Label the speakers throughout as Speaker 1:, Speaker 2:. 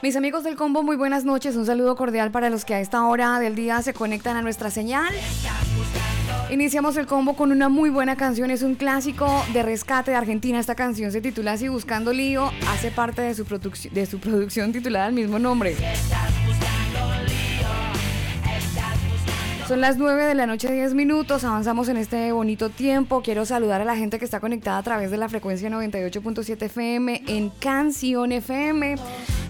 Speaker 1: Mis amigos del combo, muy buenas noches. Un saludo cordial para los que a esta hora del día se conectan a nuestra señal. Iniciamos el combo con una muy buena canción, es un clásico de rescate de Argentina. Esta canción se titula Así Buscando Lío, hace parte de su, de su producción titulada al mismo nombre. Son las 9 de la noche, 10 minutos. Avanzamos en este bonito tiempo. Quiero saludar a la gente que está conectada a través de la frecuencia 98.7 FM en Canción FM.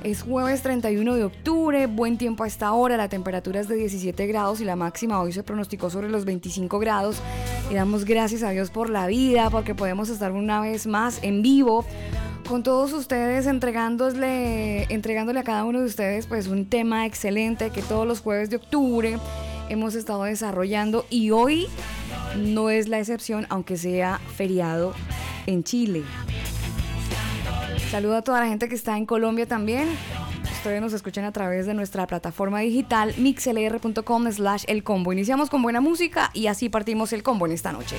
Speaker 1: Es jueves 31 de octubre, buen tiempo a esta hora, la temperatura es de 17 grados y la máxima hoy se pronosticó sobre los 25 grados. Y damos gracias a Dios por la vida, porque podemos estar una vez más en vivo con todos ustedes entregándole, entregándole a cada uno de ustedes pues un tema excelente que todos los jueves de octubre hemos estado desarrollando y hoy no es la excepción, aunque sea feriado en Chile. Saludo a toda la gente que está en Colombia también. Ustedes nos escuchan a través de nuestra plataforma digital mixlr.com slash el combo. Iniciamos con buena música y así partimos el combo en esta noche.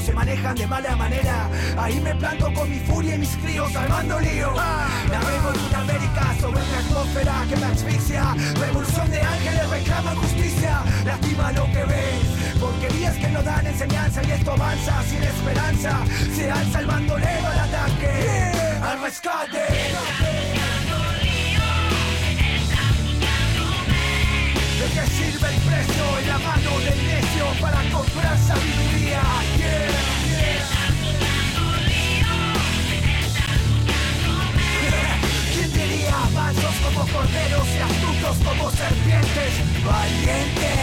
Speaker 2: se manejan de mala manera. Ahí me planto con mi furia y mis críos armando lío. Navego en América sobre una atmósfera que me asfixia. Revolución de ángeles reclama justicia. Lastima lo que ves. porque Porquerías que no dan enseñanza y esto avanza sin esperanza. Se alza el bandolero al ataque. Yeah. Al
Speaker 3: rescate.
Speaker 2: ¿De qué sirve el precio en la mano del necio para comer? pura sabiduría. Yeah. ¿Quién diría mansos como corderos y astutos como serpientes? Valientes.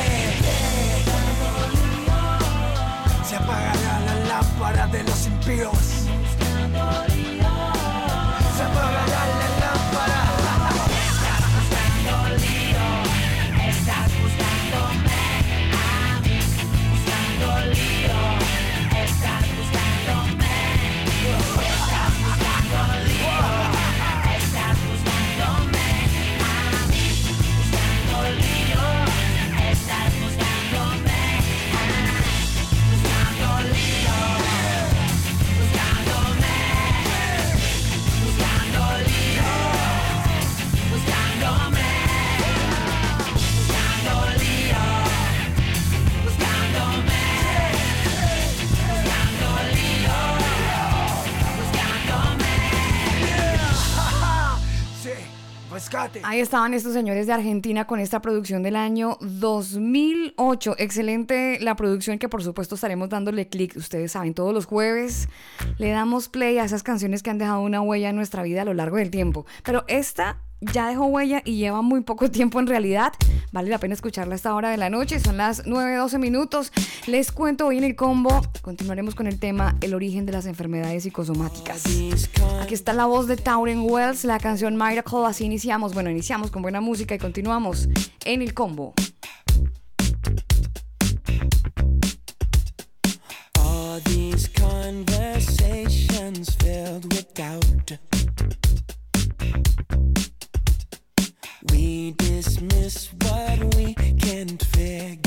Speaker 2: Se apagará la lámpara de los impíos.
Speaker 4: Ahí estaban estos señores de Argentina con esta producción del año 2008. Excelente la producción que por supuesto estaremos dándole clic. Ustedes saben, todos los jueves le damos play a esas canciones que han dejado una huella en nuestra vida a lo largo del tiempo. Pero esta ya dejó huella y lleva muy poco tiempo en realidad. Vale la pena escucharla a esta hora de la noche. Son las 9.12 minutos. Les cuento hoy en el combo. Continuaremos con el tema El origen de las enfermedades psicosomáticas. Aquí está la voz de Tauren Wells, la canción Miracle. Así iniciamos. Bueno, iniciamos con buena música y continuamos en el combo.
Speaker 5: Dismiss what we can't figure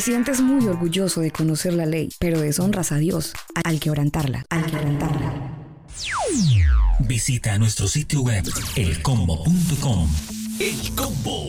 Speaker 4: Te sientes muy orgulloso de conocer la ley, pero deshonras a Dios al quebrantarla, al quebrantarla.
Speaker 6: Visita nuestro sitio web elcombo.com.
Speaker 7: El combo.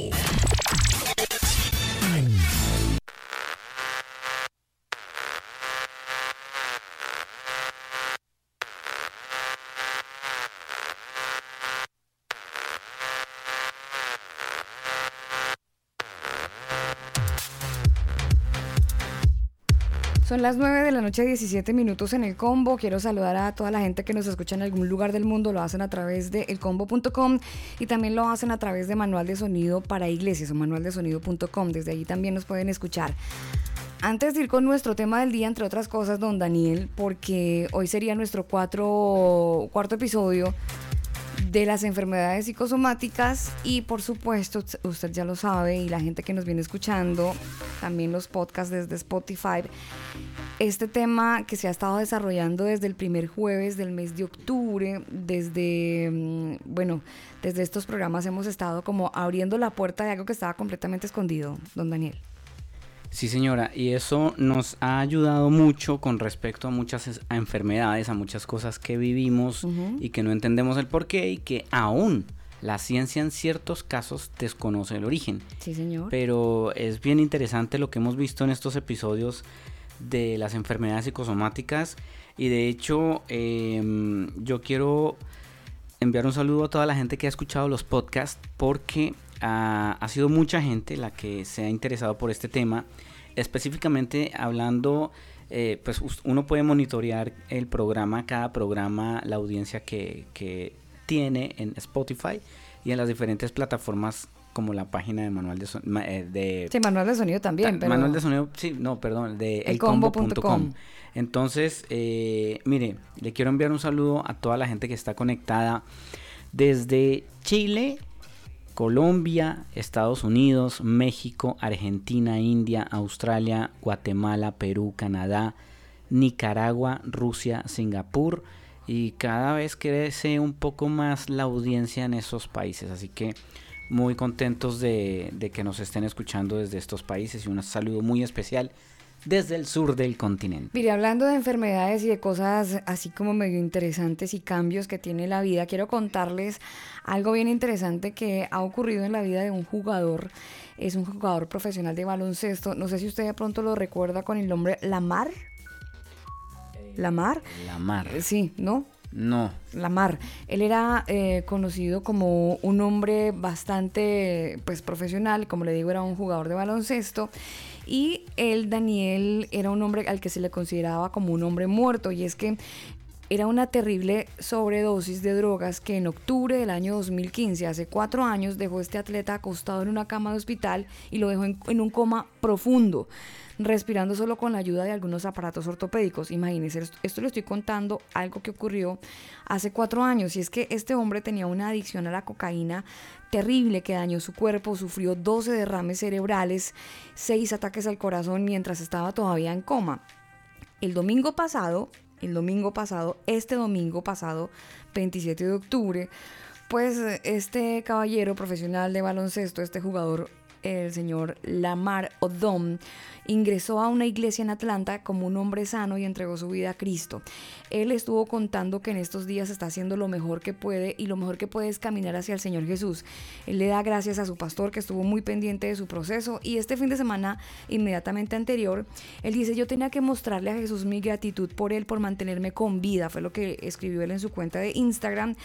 Speaker 4: Son las 9 de la noche, 17 minutos en el combo. Quiero saludar a toda la gente que nos escucha en algún lugar del mundo. Lo hacen a través de elcombo.com y también lo hacen a través de Manual de Sonido para Iglesias o manualdesonido.com. Desde allí también nos pueden escuchar. antes de ir con nuestro tema del día, entre otras cosas, don Daniel, porque hoy sería nuestro cuatro, cuarto episodio de las enfermedades psicosomáticas y por supuesto, usted ya lo sabe y la gente que nos viene escuchando, también los podcasts desde Spotify, este tema que se ha estado desarrollando desde el primer jueves del mes de octubre, desde, mm, bueno, desde estos programas hemos estado como abriendo la puerta de algo que estaba completamente escondido, don Daniel.
Speaker 3: Sí, señora, y eso nos ha ayudado mucho con respecto a muchas enfermedades, a muchas cosas que vivimos y que no entendemos el porqué y que aún la ciencia en ciertos casos desconoce el origen.
Speaker 4: Sí, señor.
Speaker 3: Pero es bien interesante lo que hemos visto en estos episodios de las enfermedades psicosomáticas y de hecho em, yo quiero enviar un saludo a toda la gente que ha escuchado los podcasts porque ha, sido mucha gente la que se ha interesado por este tema, específicamente hablando, eh, pues uno puede monitorear el programa, cada programa, la audiencia que, que tiene en Spotify y en las diferentes plataformas como la página de manual de, sonido. Eh, de
Speaker 4: sí, manual de sonido también.
Speaker 3: Pero... Manual de sonido, sí, no, perdón, de elcombo.com. Entonces, eh, mire, le quiero enviar un saludo a toda la gente que está conectada desde Chile, Colombia, Estados Unidos, México, Argentina, India, Australia, Guatemala, Perú, Canadá, Nicaragua, Rusia, Singapur y cada vez crece un poco más la audiencia en esos países. Así que muy contentos de, que nos estén escuchando desde estos países y un saludo muy especial desde el sur del continente.
Speaker 4: Mire, hablando de enfermedades y de cosas así como medio interesantes y cambios que tiene la vida, quiero contarles algo bien interesante que ha ocurrido en la vida de un jugador. Es un jugador profesional de baloncesto. No sé si usted de pronto lo recuerda con el nombre Lamar. Lamar.
Speaker 3: Lamar.
Speaker 4: Sí, ¿no?
Speaker 3: No.
Speaker 4: Lamar. Él era eh, conocido como un hombre bastante pues profesional, como le digo, era un jugador de baloncesto y él, Daniel, era un hombre al que se le consideraba como un hombre muerto. Y es que era una terrible sobredosis de drogas que en octubre del año 2015, hace cuatro años, dejó este atleta acostado en una cama de hospital y lo dejó en un coma profundo respirando solo con la ayuda de algunos aparatos ortopédicos. Imagínense, esto le estoy contando algo que ocurrió hace cuatro años y es que este hombre tenía una adicción a la cocaína terrible que dañó su cuerpo, sufrió 12 derrames cerebrales, 6 ataques al corazón mientras estaba todavía en coma. El domingo pasado, el domingo pasado, este domingo pasado, 27 de octubre, pues este caballero profesional de baloncesto, este jugador, el señor Lamar Odom, ingresó a una iglesia en Atlanta como un hombre sano y entregó su vida a Cristo. Él estuvo contando que en estos días está haciendo lo mejor que puede y lo mejor que puede es caminar hacia el Señor Jesús. Él le da gracias a su pastor que estuvo muy pendiente de su proceso y este fin de semana inmediatamente anterior, él dice, yo tenía que mostrarle a Jesús mi gratitud por él, por mantenerme con vida, fue lo que escribió él en su cuenta de Instagram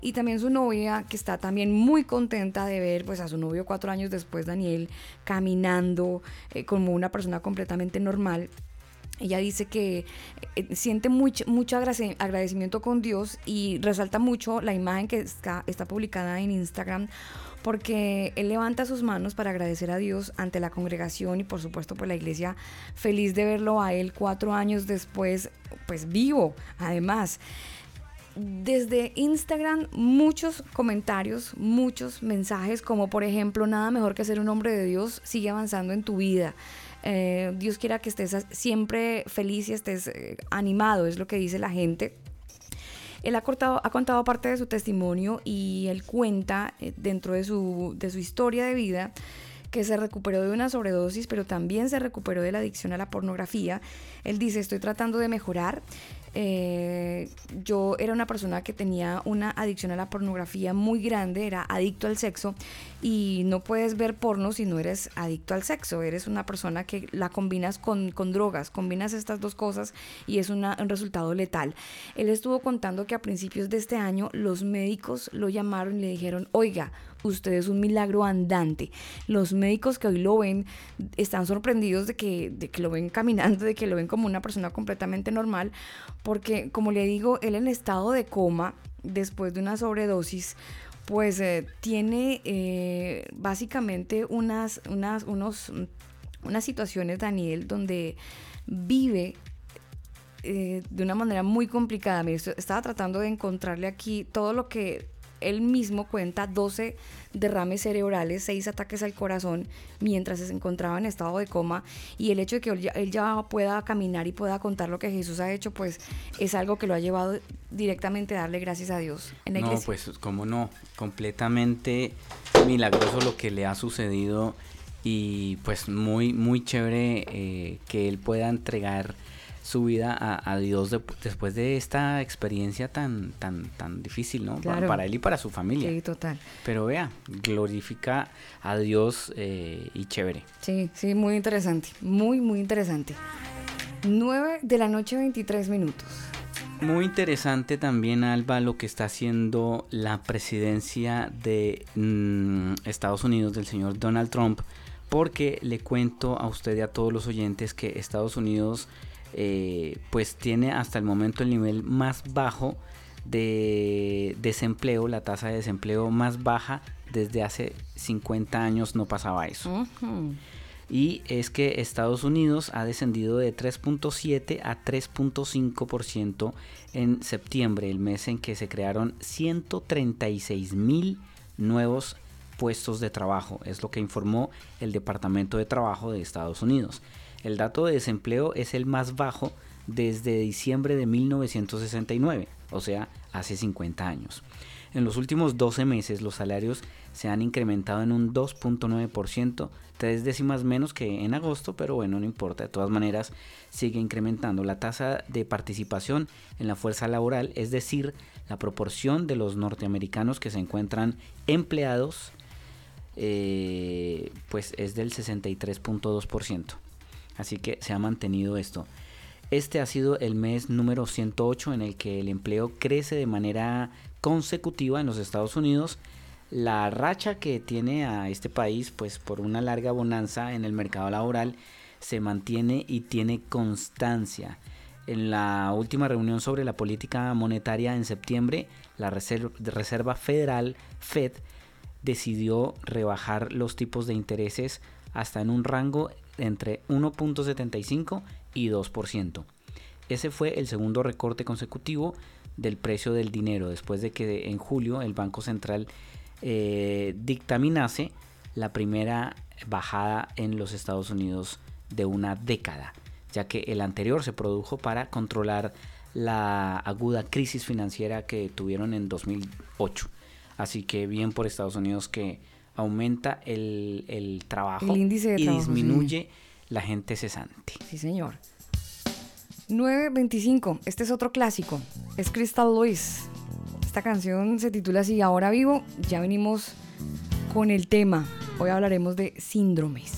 Speaker 4: y también su novia que está también muy contenta de ver pues a su novio cuatro años después, Daniel, caminando eh, como una persona completamente normal. Ella dice que eh, siente mucho, mucho agradecimiento con Dios y resalta mucho la imagen que está, está publicada en Instagram porque él levanta sus manos para agradecer a Dios ante la congregación y por supuesto por la iglesia, feliz de verlo a él cuatro años después, pues vivo, además. Desde Instagram muchos comentarios, muchos mensajes, como por ejemplo, nada mejor que ser un hombre de Dios, sigue avanzando en tu vida. Eh, Dios quiera que estés siempre feliz y estés eh, animado, es lo que dice la gente. Él ha, cortado, ha contado parte de su testimonio y él cuenta eh, dentro de su, de su historia de vida que se recuperó de una sobredosis, pero también se recuperó de la adicción a la pornografía. Él dice, estoy tratando de mejorar, eh, yo era una persona que tenía una adicción a la pornografía muy grande, era adicto al sexo y no puedes ver porno si no eres adicto al sexo, eres una persona que la combinas con, drogas, combinas estas dos cosas y es un resultado letal. Él estuvo contando que a principios de este año los médicos lo llamaron y le dijeron, oiga, usted es un milagro andante. Los médicos que hoy lo ven están sorprendidos de que, de que lo ven caminando, de que lo ven como una persona completamente normal, porque como le digo, él en estado de coma, después de una sobredosis, pues eh, tiene eh, básicamente unas, unas, unos unas situaciones, Daniel, donde vive eh, de una manera muy complicada. Estaba tratando de encontrarle aquí todo lo que él mismo cuenta 12 derrames cerebrales, 6 ataques al corazón mientras se encontraba en estado de coma. Y el hecho de que él ya, pueda caminar y pueda contar lo que Jesús ha hecho, pues es algo que lo ha llevado directamente a darle gracias a Dios en la
Speaker 3: no, pues como no, completamente milagroso lo que le ha sucedido y pues muy, muy chévere eh, que él pueda entregar su vida a, Dios después de esta experiencia tan, tan, tan difícil, ¿no? Para, él y para su familia.
Speaker 4: Sí, total.
Speaker 3: Pero vea, glorifica a Dios eh, y chévere.
Speaker 4: Sí, sí, muy interesante. Muy, muy interesante. 9 de la noche, 23 minutos.
Speaker 3: Muy interesante también, Alba, lo que está haciendo la presidencia de mm, Estados Unidos del señor Donald Trump, porque le cuento a usted y a todos los oyentes que Estados Unidos eh, pues tiene hasta el momento el nivel más bajo de desempleo, la tasa de desempleo más baja desde hace 50 años no pasaba eso. Y es que Estados Unidos ha descendido de 3.7 a 3.5% en septiembre, el mes en que se crearon 136 mil nuevos puestos de trabajo, es lo que informó el Departamento de Trabajo de Estados Unidos. El dato de desempleo es el más bajo desde diciembre de 1969, o sea, hace 50 años. En los últimos 12 meses los salarios se han incrementado en un 2.9%, tres décimas menos que en agosto, pero bueno, no importa, de todas maneras sigue incrementando la tasa de participación en la fuerza laboral, es decir, la proporción de los norteamericanos que se encuentran empleados, eh, pues es del 63.2%. Así que se ha mantenido esto. Este ha sido el mes número 108 en el que el empleo crece de manera consecutiva en los Estados Unidos. La racha que tiene a este país, pues por una larga bonanza en el mercado laboral, se mantiene y tiene constancia. En la última reunión sobre la política monetaria en septiembre, la Reserva, Federal, Fed, decidió rebajar los tipos de intereses hasta en un rango entre 1.75 y 2%. Ese fue el segundo recorte consecutivo del precio del dinero después de que en julio el Banco Central eh, dictaminase la primera bajada en los Estados Unidos de una década, ya que el anterior se produjo para controlar la aguda crisis financiera que tuvieron en 2008. Así que bien por Estados Unidos que aumenta el, trabajo y disminuye la gente cesante.
Speaker 4: Sí, señor. 925, este es otro clásico, es Crystal Lois. Esta canción se titula así, Ahora vivo, ya venimos con el tema. Hoy hablaremos de síndromes.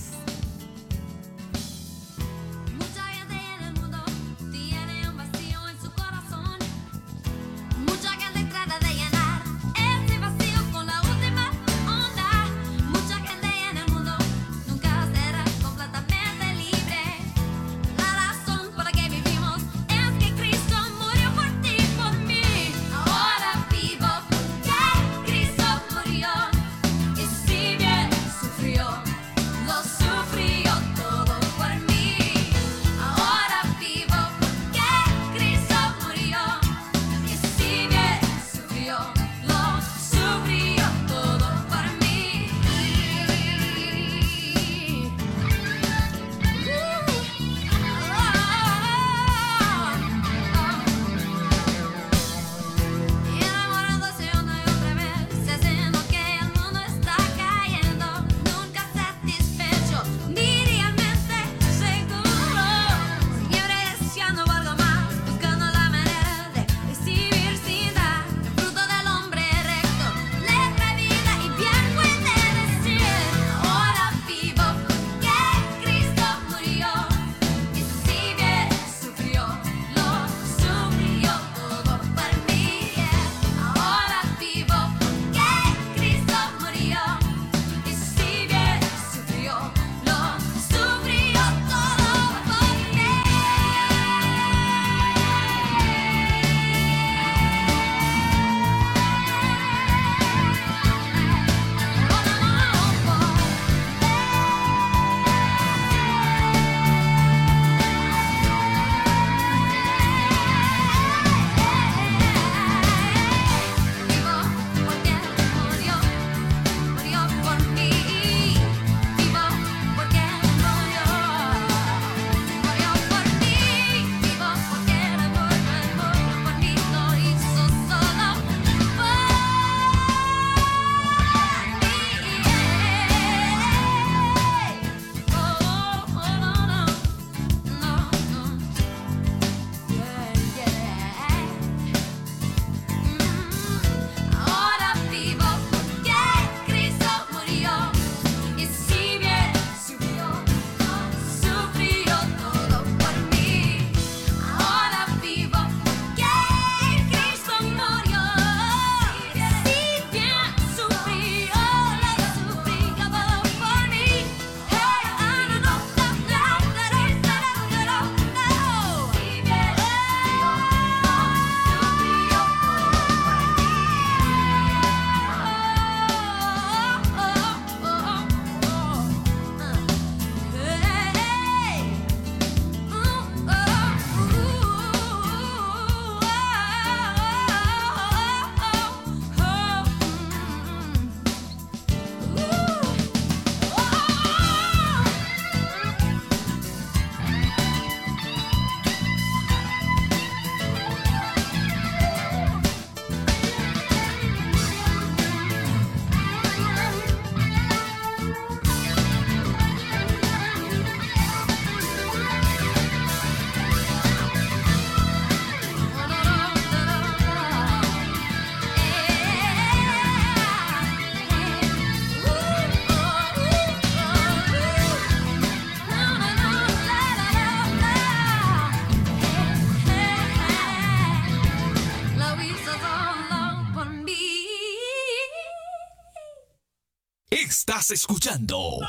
Speaker 7: Escuchando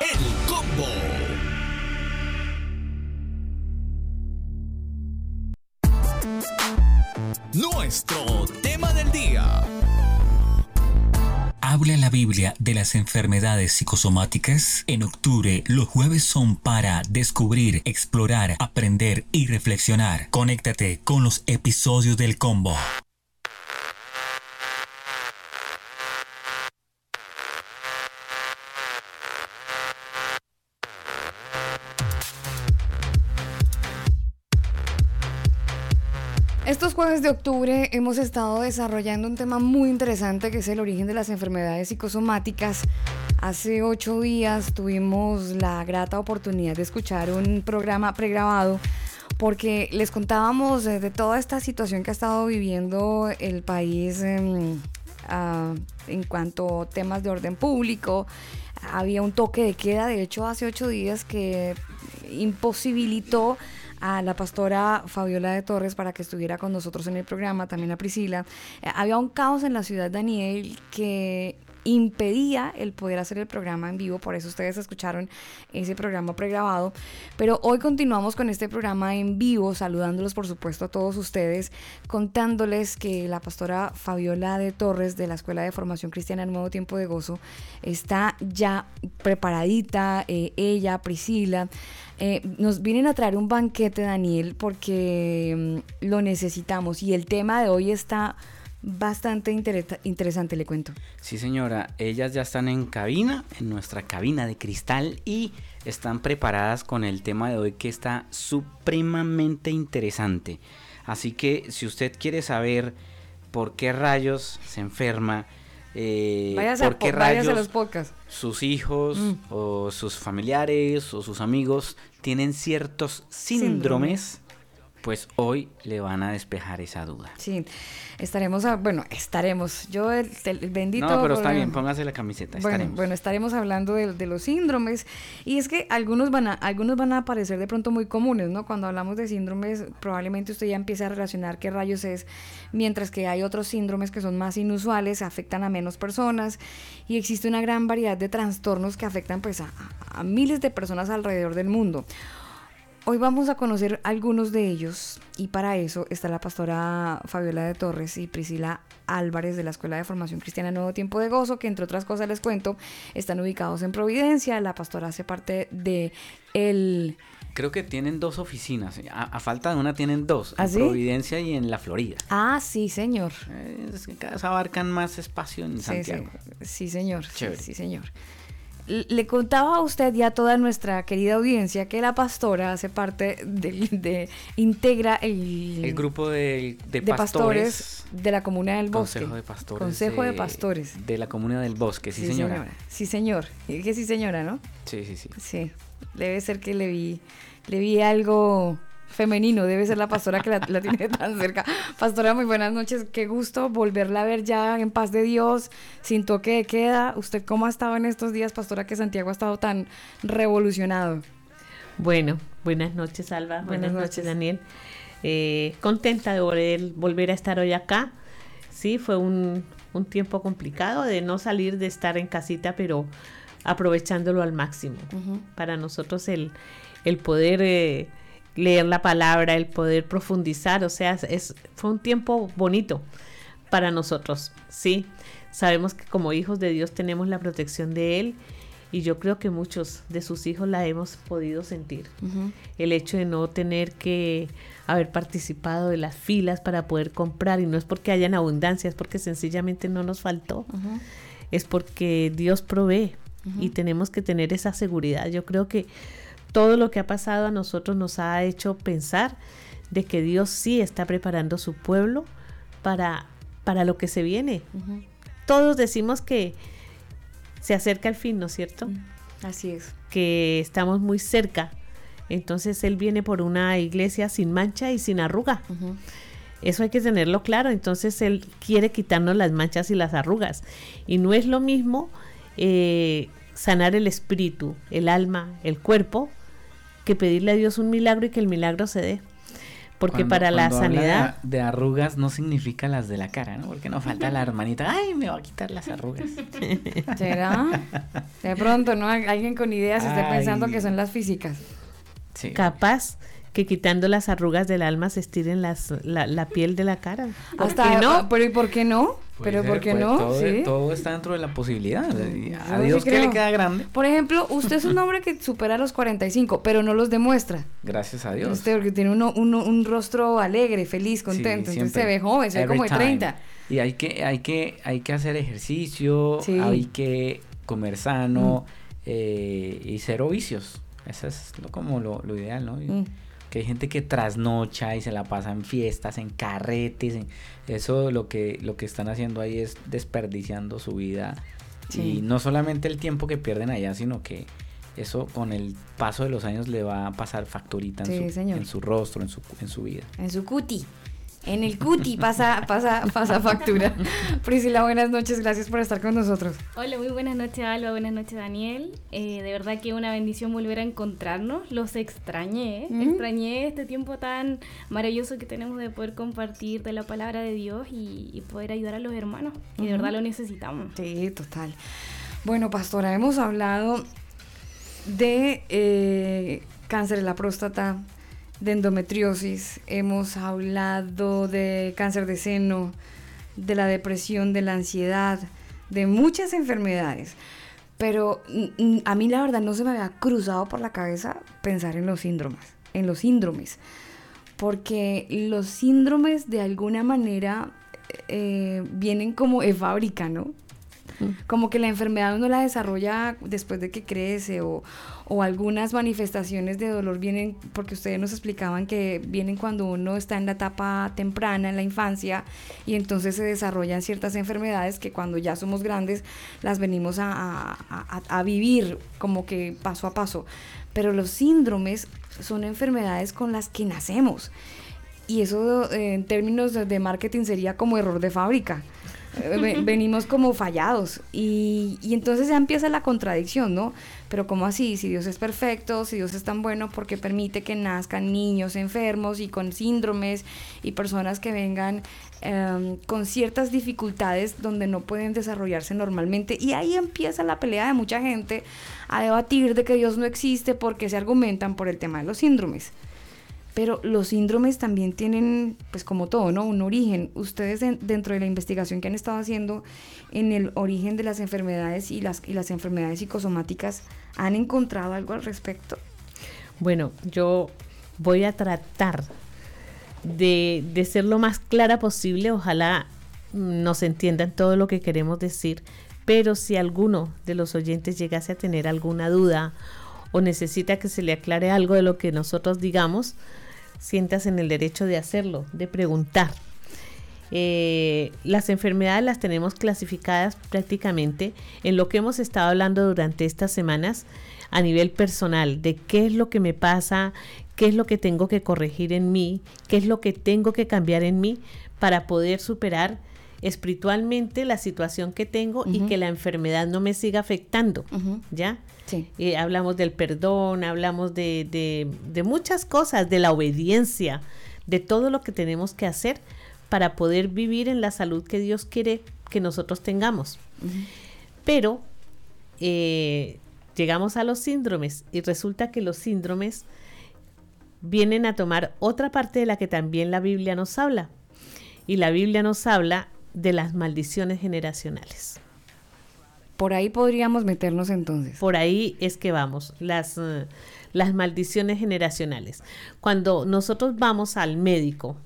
Speaker 7: El Combo. Nuestro tema del día.
Speaker 6: Habla la Biblia de las enfermedades psicosomáticas. En octubre, los jueves son para descubrir, explorar, aprender y reflexionar. Conéctate con los episodios del combo.
Speaker 4: Estos jueves de octubre hemos estado desarrollando un tema muy interesante que es el origen de las enfermedades psicosomáticas. Hace ocho días tuvimos la grata oportunidad de escuchar un programa pregrabado porque les contábamos de, toda esta situación que ha estado viviendo el país en, ah, en cuanto a temas de orden público. Había un toque de queda, de hecho, hace ocho días que imposibilitó a la pastora Fabiola de Torres para que estuviera con nosotros en el programa, también a Priscila. Eh, había un caos en la ciudad, Daniel, que impedía el poder hacer el programa en vivo, por eso ustedes escucharon ese programa pregrabado, pero hoy continuamos con este programa en vivo, saludándolos por supuesto a todos ustedes, contándoles que la pastora Fabiola de Torres de la Escuela de Formación Cristiana Nuevo Tiempo de Gozo está ya preparadita, eh, ella, Priscila, eh, nos vienen a traer un banquete, Daniel, porque mm, lo necesitamos y el tema de hoy está bastante interesa- interesante, le cuento.
Speaker 3: Sí, señora, ellas ya están en cabina, en nuestra cabina de cristal y están preparadas con el tema de hoy que está supremamente interesante. Así que si usted quiere saber por qué rayos se enferma, eh,
Speaker 4: Váyase,
Speaker 3: por
Speaker 4: a,
Speaker 3: qué
Speaker 4: po- váyase a
Speaker 3: rayos
Speaker 4: los podcasts.
Speaker 3: sus hijos
Speaker 4: Mm.
Speaker 3: o sus familiares o sus amigos tienen ciertos síndromes, pues hoy le van a despejar esa duda.
Speaker 4: Sí, estaremos, a- bueno, estaremos. Yo, el, el bendito.
Speaker 3: no, pero está bien, póngase la camiseta.
Speaker 4: Bueno,
Speaker 3: estaremos.
Speaker 4: bueno, estaremos hablando de, de los síndromes y es que algunos van a algunos van a parecer de pronto muy comunes, ¿no? Cuando hablamos de síndromes, probablemente usted ya empiece a relacionar qué rayos es, mientras que hay otros síndromes que son más inusuales, afectan a menos personas y existe una gran variedad de trastornos que afectan pues a, a miles de personas alrededor del mundo. Hoy vamos a conocer algunos de ellos y para eso está la pastora Fabiola de Torres y Priscila Álvarez de la Escuela de Formación Cristiana Nuevo Tiempo de Gozo, que entre otras cosas les cuento, están ubicados en Providencia. La pastora hace parte de el...
Speaker 3: Creo que tienen dos oficinas. A, a falta de una tienen dos.
Speaker 4: ¿Ah,
Speaker 3: en
Speaker 4: sí?
Speaker 3: Providencia y en la Florida.
Speaker 4: Ah, sí, señor.
Speaker 3: Eh, Es que cada vez abarcan más espacio en
Speaker 4: Sí,
Speaker 3: Santiago.
Speaker 4: sí, sí, señor. sí,
Speaker 3: Chévere.
Speaker 4: Sí, señor. Le contaba a usted y a toda nuestra querida audiencia que la pastora hace parte de, de- integra el,
Speaker 3: El grupo de, de
Speaker 4: de
Speaker 3: pastores.
Speaker 4: pastores de la comuna del bosque.
Speaker 3: Consejo de pastores.
Speaker 4: Consejo de pastores.
Speaker 3: De la comunidad del bosque, sí, señora.
Speaker 4: Sí, señor. Y que sí, señora, ¿no?
Speaker 3: Sí, sí, sí.
Speaker 4: Sí. Debe ser que le vi, le vi algo femenino. Debe ser la pastora que la, la tiene tan cerca. Pastora, muy buenas noches. Qué gusto volverla a ver ya en paz de Dios, sin toque de queda. ¿Usted cómo ha estado en estos días, pastora, que Santiago ha estado tan revolucionado?
Speaker 8: Bueno, buenas noches, Alba. Buenas,
Speaker 4: Buenas
Speaker 8: noches. Daniel. Eh, contenta de volver, volver a estar hoy acá. Sí, fue un, un tiempo complicado de no salir, de estar en casita, pero aprovechándolo al máximo. Para nosotros el, el poder eh, leer la palabra, el poder profundizar, o sea, es, fue un tiempo bonito para nosotros, sí. Sabemos que como hijos de Dios tenemos la protección de Él y yo creo que muchos de sus hijos la hemos podido sentir. El hecho de no tener que haber participado de las filas para poder comprar y no es porque hayan abundancia, es porque sencillamente no nos faltó. Es porque Dios provee y tenemos que tener esa seguridad. Yo creo que todo lo que ha pasado a nosotros nos ha hecho pensar de que Dios sí está preparando su pueblo para, para lo que se viene. Todos decimos que se acerca el fin, ¿no es cierto?
Speaker 4: Así es.
Speaker 8: Que estamos muy cerca. Entonces Él viene por una iglesia sin mancha y sin arruga. Eso hay que tenerlo claro. Entonces Él quiere quitarnos las manchas y las arrugas. Y no es lo mismo eh, sanar el espíritu, el alma, el cuerpo, que pedirle a Dios un milagro y que el milagro se dé. Porque
Speaker 3: Cuando-
Speaker 8: para la sanidad,
Speaker 3: De, de arrugas no significa las de la cara, ¿no? Porque no falta la hermanita, ay, me va a quitar las arrugas.
Speaker 4: ¿Será? De pronto, ¿no? Alguien con ideas esté
Speaker 3: Ay.
Speaker 4: pensando que son las físicas.
Speaker 3: Sí.
Speaker 8: capaz que quitando las arrugas del alma se estiren las, la, la piel de la cara. ¿Por
Speaker 4: Hasta,
Speaker 8: qué no?
Speaker 4: Pero ¿y por qué no?
Speaker 3: Puede
Speaker 4: Pero
Speaker 3: ser,
Speaker 4: ¿por qué
Speaker 3: puede-
Speaker 4: no?
Speaker 3: Todo,
Speaker 4: sí.
Speaker 3: todo está dentro de la posibilidad.
Speaker 4: Yo
Speaker 3: A
Speaker 4: sí
Speaker 3: Dios que le queda grande.
Speaker 4: Por ejemplo, usted es un hombre que supera los 45, pero no los demuestra.
Speaker 3: Gracias a Dios.
Speaker 4: Usted porque tiene uno, uno- un rostro alegre, feliz,
Speaker 3: Sí,
Speaker 4: contento. Entonces se ve joven, se ve como de
Speaker 3: time.
Speaker 4: 30.
Speaker 3: Y hay que, hay que, hay que hacer ejercicio,
Speaker 4: Sí.
Speaker 3: hay que comer sano eh, y cero vicios. Eso es lo, como lo, lo ideal, ¿no?
Speaker 4: Mm.
Speaker 3: Hay gente que trasnocha y se la pasa en fiestas, en carretes, en- eso lo que, lo que están haciendo ahí es desperdiciando su vida.
Speaker 4: Sí.
Speaker 3: Y no solamente el tiempo que pierden allá, sino que eso con el paso de los años le va a pasar facturita en,
Speaker 4: Sí,
Speaker 3: su, en su rostro, en su, en su vida.
Speaker 4: En su cuti. En el cuti pasa, pasa, pasa factura. Priscila, buenas noches, gracias por estar con nosotros.
Speaker 9: Hola, muy buenas noches Alba, buenas noches Daniel. Eh, de verdad que una bendición volver a encontrarnos. Los extrañé,
Speaker 4: Mm.
Speaker 9: extrañé este tiempo tan maravilloso que tenemos de poder compartir de la palabra de Dios y, y poder ayudar a los hermanos, que de verdad lo necesitamos.
Speaker 4: Sí, total. Bueno, pastora, hemos hablado de eh, cáncer de la próstata, de endometriosis, hemos hablado de cáncer de seno, de la depresión, de la ansiedad, de muchas enfermedades. Pero a mí la verdad no se me había cruzado por la cabeza pensar en los síndromes, en los síndromes. Porque los síndromes de alguna manera eh, vienen como de fábrica, ¿no? Como que la enfermedad uno la desarrolla después de que crece o, algunas manifestaciones de dolor vienen, porque ustedes nos explicaban que vienen cuando uno está en la etapa temprana, en la infancia, y entonces se desarrollan ciertas enfermedades que cuando ya somos grandes las venimos a, vivir como que paso a paso. Pero los síndromes son enfermedades con las que nacemos. Y eso eh, en términos de marketing sería como error de fábrica. Eh, ve- venimos como fallados y, y entonces ya empieza la contradicción, ¿no? Pero ¿cómo así? Si Dios es perfecto, si Dios es tan bueno, ¿por qué permite que nazcan niños enfermos y con síndromes y personas que vengan em, con ciertas dificultades donde no pueden desarrollarse normalmente? Y ahí empieza la pelea de mucha gente a debatir de que Dios no existe porque se argumentan por el tema de los síndromes. Pero los síndromes también tienen, pues como todo, ¿no? Un origen. Ustedes en- dentro de la investigación que han estado haciendo en el origen de las enfermedades y las, y las enfermedades psicosomáticas, ¿han encontrado algo al respecto?
Speaker 8: Bueno, yo voy a tratar de, de ser lo más clara posible. Ojalá mm, nos entiendan todo lo que queremos decir. Pero si alguno de los oyentes llegase a tener alguna duda o necesita que se le aclare algo de lo que nosotros digamos, sientas en el derecho de hacerlo, de preguntar. Eh, las enfermedades las tenemos clasificadas prácticamente en lo que hemos estado hablando durante estas semanas a nivel personal, de qué es lo que me pasa, qué es lo que tengo que corregir en mí, qué es lo que tengo que cambiar en mí para poder superar espiritualmente la situación que tengo y que la enfermedad no me siga afectando. ¿ya?
Speaker 4: Sí.
Speaker 8: Eh, hablamos del perdón, hablamos de, de- de muchas cosas, de la obediencia, de todo lo que tenemos que hacer para poder vivir en la salud que Dios quiere que nosotros tengamos. Pero eh, llegamos a los síndromes y resulta que los síndromes vienen a tomar otra parte de la que también la Biblia nos habla. Y la Biblia nos habla de las maldiciones generacionales.
Speaker 4: Por ahí podríamos meternos entonces.
Speaker 8: Por ahí es que vamos, las, eh, las maldiciones generacionales. Cuando nosotros vamos al médico,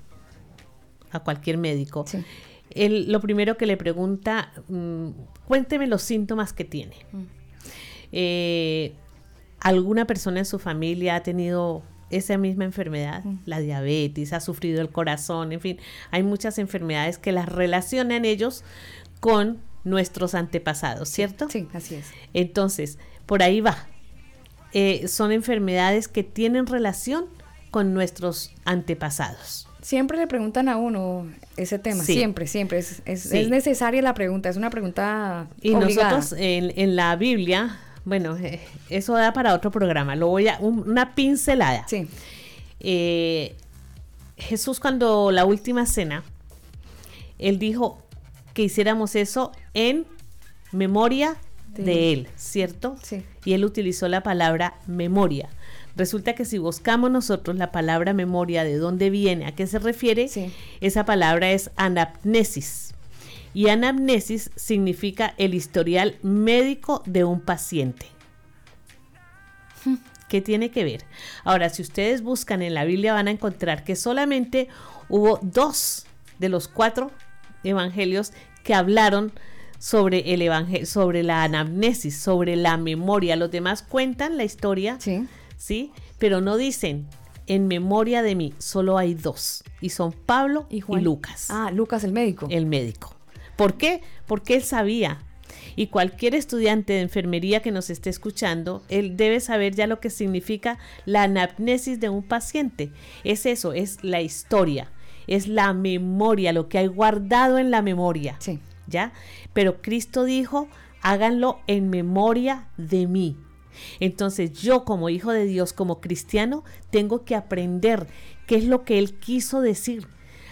Speaker 8: a cualquier médico,
Speaker 4: Sí.
Speaker 8: él lo primero que le pregunta, mm, cuénteme los síntomas que tiene. Eh, ¿Alguna persona en su familia ha tenido esa misma enfermedad? La diabetes, ha sufrido el corazón, en fin, hay muchas enfermedades que las relacionan ellos con nuestros antepasados, ¿cierto?
Speaker 4: Sí, así es.
Speaker 8: Entonces, por ahí va. Eh, son enfermedades que tienen relación con nuestros antepasados.
Speaker 4: Siempre le preguntan a uno ese tema,
Speaker 8: Sí.
Speaker 4: siempre, siempre. Es, es-
Speaker 8: Sí.
Speaker 4: es necesaria la pregunta, es una pregunta
Speaker 8: Y
Speaker 4: obligada.
Speaker 8: nosotros en, en la Biblia, bueno, eh, eso da para otro programa. Lo voy a, un- una pincelada.
Speaker 4: Sí,
Speaker 8: Eh, Jesús cuando la última cena, él dijo que hiciéramos eso en memoria de,
Speaker 4: De
Speaker 8: él, ¿cierto?
Speaker 4: Sí.
Speaker 8: Y él utilizó la palabra memoria. Resulta que si buscamos nosotros la palabra memoria, de dónde viene, a qué se refiere,
Speaker 4: Sí.
Speaker 8: esa palabra es anamnesis. Y anamnesis significa el historial médico de un paciente. ¿Qué tiene que ver? Ahora, si ustedes buscan en la Biblia van a encontrar que solamente hubo dos de los cuatro evangelios que hablaron sobre el evangel sobre la anamnesis, sobre la memoria. Los demás cuentan la historia,
Speaker 4: Sí.
Speaker 8: ¿sí? Pero no dicen en memoria de mí, solo hay dos y son Pablo y,
Speaker 4: Juan.
Speaker 8: Lucas
Speaker 4: Ah, Lucas el médico.
Speaker 8: el médico. ¿Por qué? Porque él sabía. Y cualquier estudiante de enfermería que nos esté escuchando, él debe saber ya lo que significa la anamnesis de un paciente. Es eso, es la historia, es la memoria, lo que hay guardado en la memoria.
Speaker 4: Sí.
Speaker 8: ¿Ya? Pero Cristo dijo, háganlo en memoria de mí. Entonces yo como hijo de Dios, como cristiano, tengo que aprender qué es lo que Él quiso decir.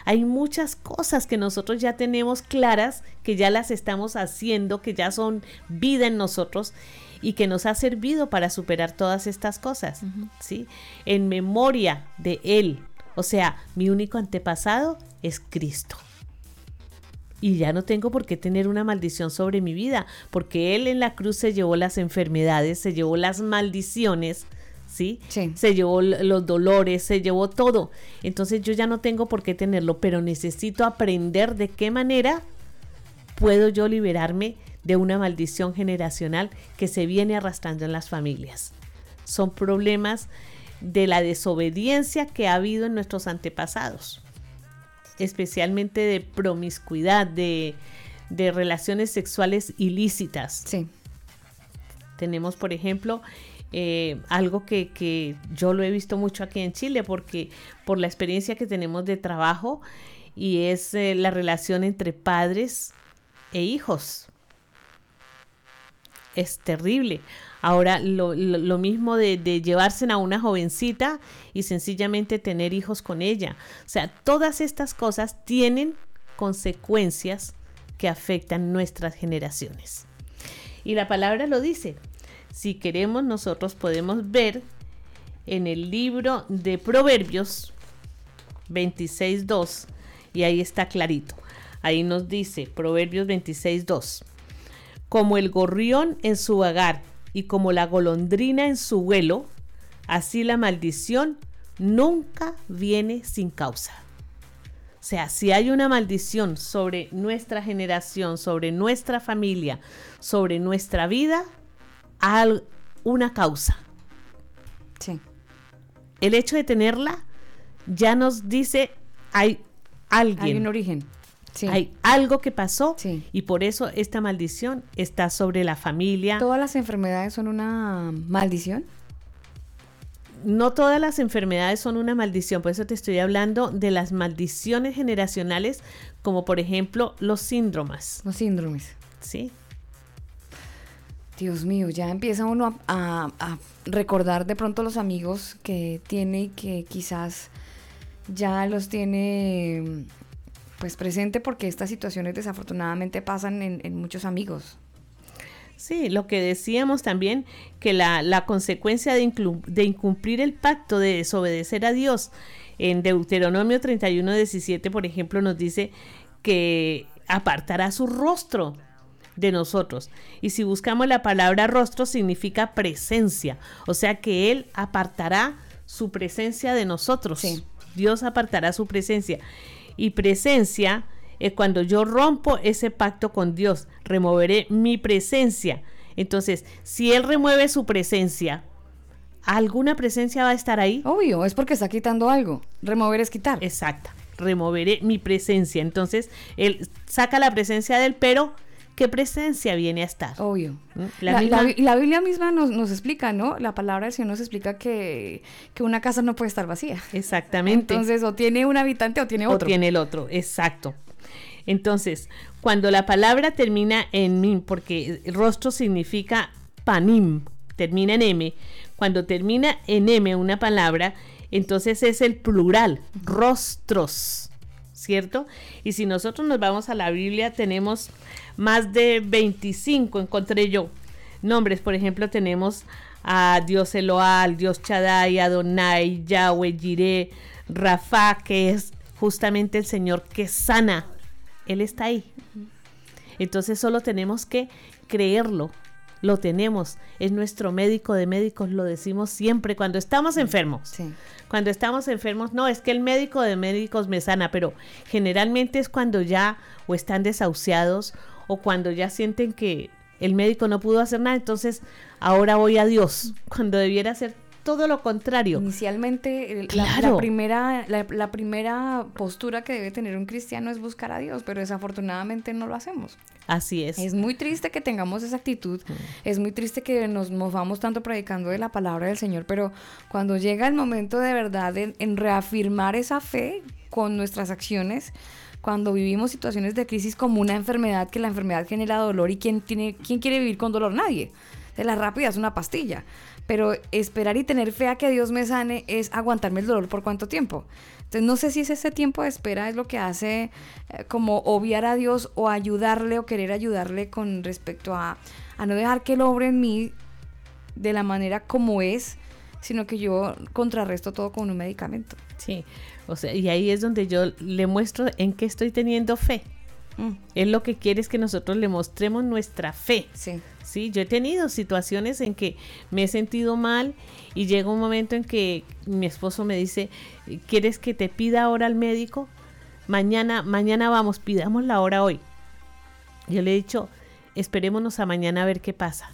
Speaker 8: Hay muchas cosas que nosotros ya tenemos claras, que ya las estamos haciendo, que ya son vida en nosotros y que nos ha servido para superar todas estas cosas, ¿sí? En memoria de Él. O sea, mi único antepasado es Cristo y ya no tengo por qué tener una maldición sobre mi vida, porque Él en la cruz se llevó las enfermedades, se llevó las maldiciones, ¿sí?
Speaker 4: Sí.
Speaker 8: Se llevó los dolores, se llevó todo. Entonces yo ya no tengo por qué tenerlo, pero necesito aprender de qué manera puedo yo liberarme de una maldición generacional que se viene arrastrando en las familias. Son problemas de la desobediencia que ha habido en nuestros antepasados especialmente de promiscuidad, de, de relaciones sexuales ilícitas.
Speaker 4: Sí.
Speaker 8: Tenemos, por ejemplo, eh, algo que, yo lo he visto mucho aquí en Chile, porque por la experiencia que tenemos de trabajo, y es eh, la relación entre padres e hijos. Es terrible. Ahora, lo mismo de, de llevarse a una jovencita y sencillamente tener hijos con ella. O sea, todas estas cosas tienen consecuencias que afectan nuestras generaciones. Y la palabra lo dice. Si queremos, nosotros podemos ver en el libro de Proverbios 26.2 y ahí está clarito. Ahí nos dice Proverbios 26.2. Como el gorrión en su vagar y como la golondrina en su vuelo, así la maldición nunca viene sin causa. O sea, si hay una maldición sobre nuestra generación, sobre nuestra familia, sobre nuestra vida, hay una causa.
Speaker 4: Sí.
Speaker 8: El hecho de tenerla ya nos dice hay alguien,
Speaker 4: Hay un origen. Sí.
Speaker 8: hay algo que pasó
Speaker 4: Sí.
Speaker 8: y por eso esta maldición está sobre la familia.
Speaker 4: ¿Todas las enfermedades son una maldición?
Speaker 8: no todas las enfermedades son una maldición, por eso te estoy hablando de las maldiciones generacionales, como por ejemplo los síndromes,
Speaker 4: Los síndromes.
Speaker 8: ¿sí?
Speaker 4: Dios mío, ya empieza uno a, recordar de pronto los amigos que tiene y que quizás ya los tiene pues presente porque estas situaciones desafortunadamente pasan en, muchos amigos.
Speaker 8: Sí, lo que decíamos también, que la, consecuencia de, de incumplir el pacto, de desobedecer a Dios, en Deuteronomio 31, 17, por ejemplo, nos dice que apartará su rostro de nosotros. Y si buscamos la palabra rostro, significa presencia. O sea que Él apartará su presencia de nosotros.
Speaker 4: Sí.
Speaker 8: Dios apartará su presencia. Y presencia es cuando yo rompo ese pacto con Dios, removeré mi presencia. Entonces, si Él remueve su presencia, ¿alguna presencia va a estar ahí?
Speaker 4: Obvio, es porque está quitando algo. Remover es quitar.
Speaker 8: Exacta. Removeré mi presencia. Entonces, Él saca la presencia del pero, ¿qué presencia viene a estar?
Speaker 4: Obvio. La,
Speaker 8: La misma-
Speaker 4: la- y la Biblia misma nos, nos explica, ¿no? La palabra del Señor nos explica que, que una casa no puede estar vacía.
Speaker 8: Exactamente.
Speaker 4: Entonces, o tiene un habitante o tiene
Speaker 8: o
Speaker 4: otro.
Speaker 8: tiene el otro, exacto. Entonces, cuando la palabra termina en mim, porque rostro significa panim, termina en m, cuando termina en m una palabra, Entonces es el plural, rostros, ¿cierto? Y si nosotros nos vamos a la Biblia, tenemos más de 25, encontré yo, nombres. Por ejemplo, tenemos a Dios Eloal, Dios Chadai, Adonai, Yahweh, Jireh, Rafa, que es justamente el Señor que sana. Él está ahí. Entonces solo tenemos que creerlo. Lo tenemos. Es nuestro médico de médicos, lo decimos siempre cuando estamos enfermos.
Speaker 4: Sí.
Speaker 8: Cuando estamos enfermos, no, es que el médico de médicos me sana, pero generalmente es cuando ya o están desahuciados o cuando ya sienten que el médico no pudo hacer nada, entonces ahora voy a Dios, cuando debiera ser todo lo contrario.
Speaker 4: Inicialmente, el- la- la,
Speaker 8: Claro.
Speaker 4: primera, la, la primera postura que debe tener un cristiano es buscar a Dios, pero desafortunadamente no lo hacemos.
Speaker 8: Así es.
Speaker 4: Es muy triste que tengamos esa actitud, es muy triste que nos movamos tanto predicando de la palabra del Señor, pero cuando llega el momento de verdad en, en reafirmar esa fe con nuestras acciones, cuando vivimos situaciones de crisis como una enfermedad, que la enfermedad genera dolor y quién, tiene, quién quiere vivir con dolor, nadie. De la rápida es una pastilla. Pero esperar y tener fe a que Dios me sane es aguantarme el dolor por cuánto tiempo. Entonces no sé si es ese tiempo de espera es lo que hace eh, como obviar a Dios o ayudarle o querer ayudarle con respecto a, a no dejar que él obre en mí de la manera como es, sino que yo contrarresto todo con un medicamento.
Speaker 8: Sí. O sea, y ahí es donde yo le muestro en qué estoy teniendo fe.
Speaker 4: Mm,
Speaker 8: Él lo que quiere es que nosotros le mostremos nuestra fe.
Speaker 4: sí.
Speaker 8: Sí, yo he tenido situaciones en que me he sentido mal y llega un momento en que mi esposo me dice, ¿quieres que te pida ahora al médico? Mañana, mañana vamos, pidamos la hora hoy. Yo le he dicho, esperémonos a mañana a ver qué pasa.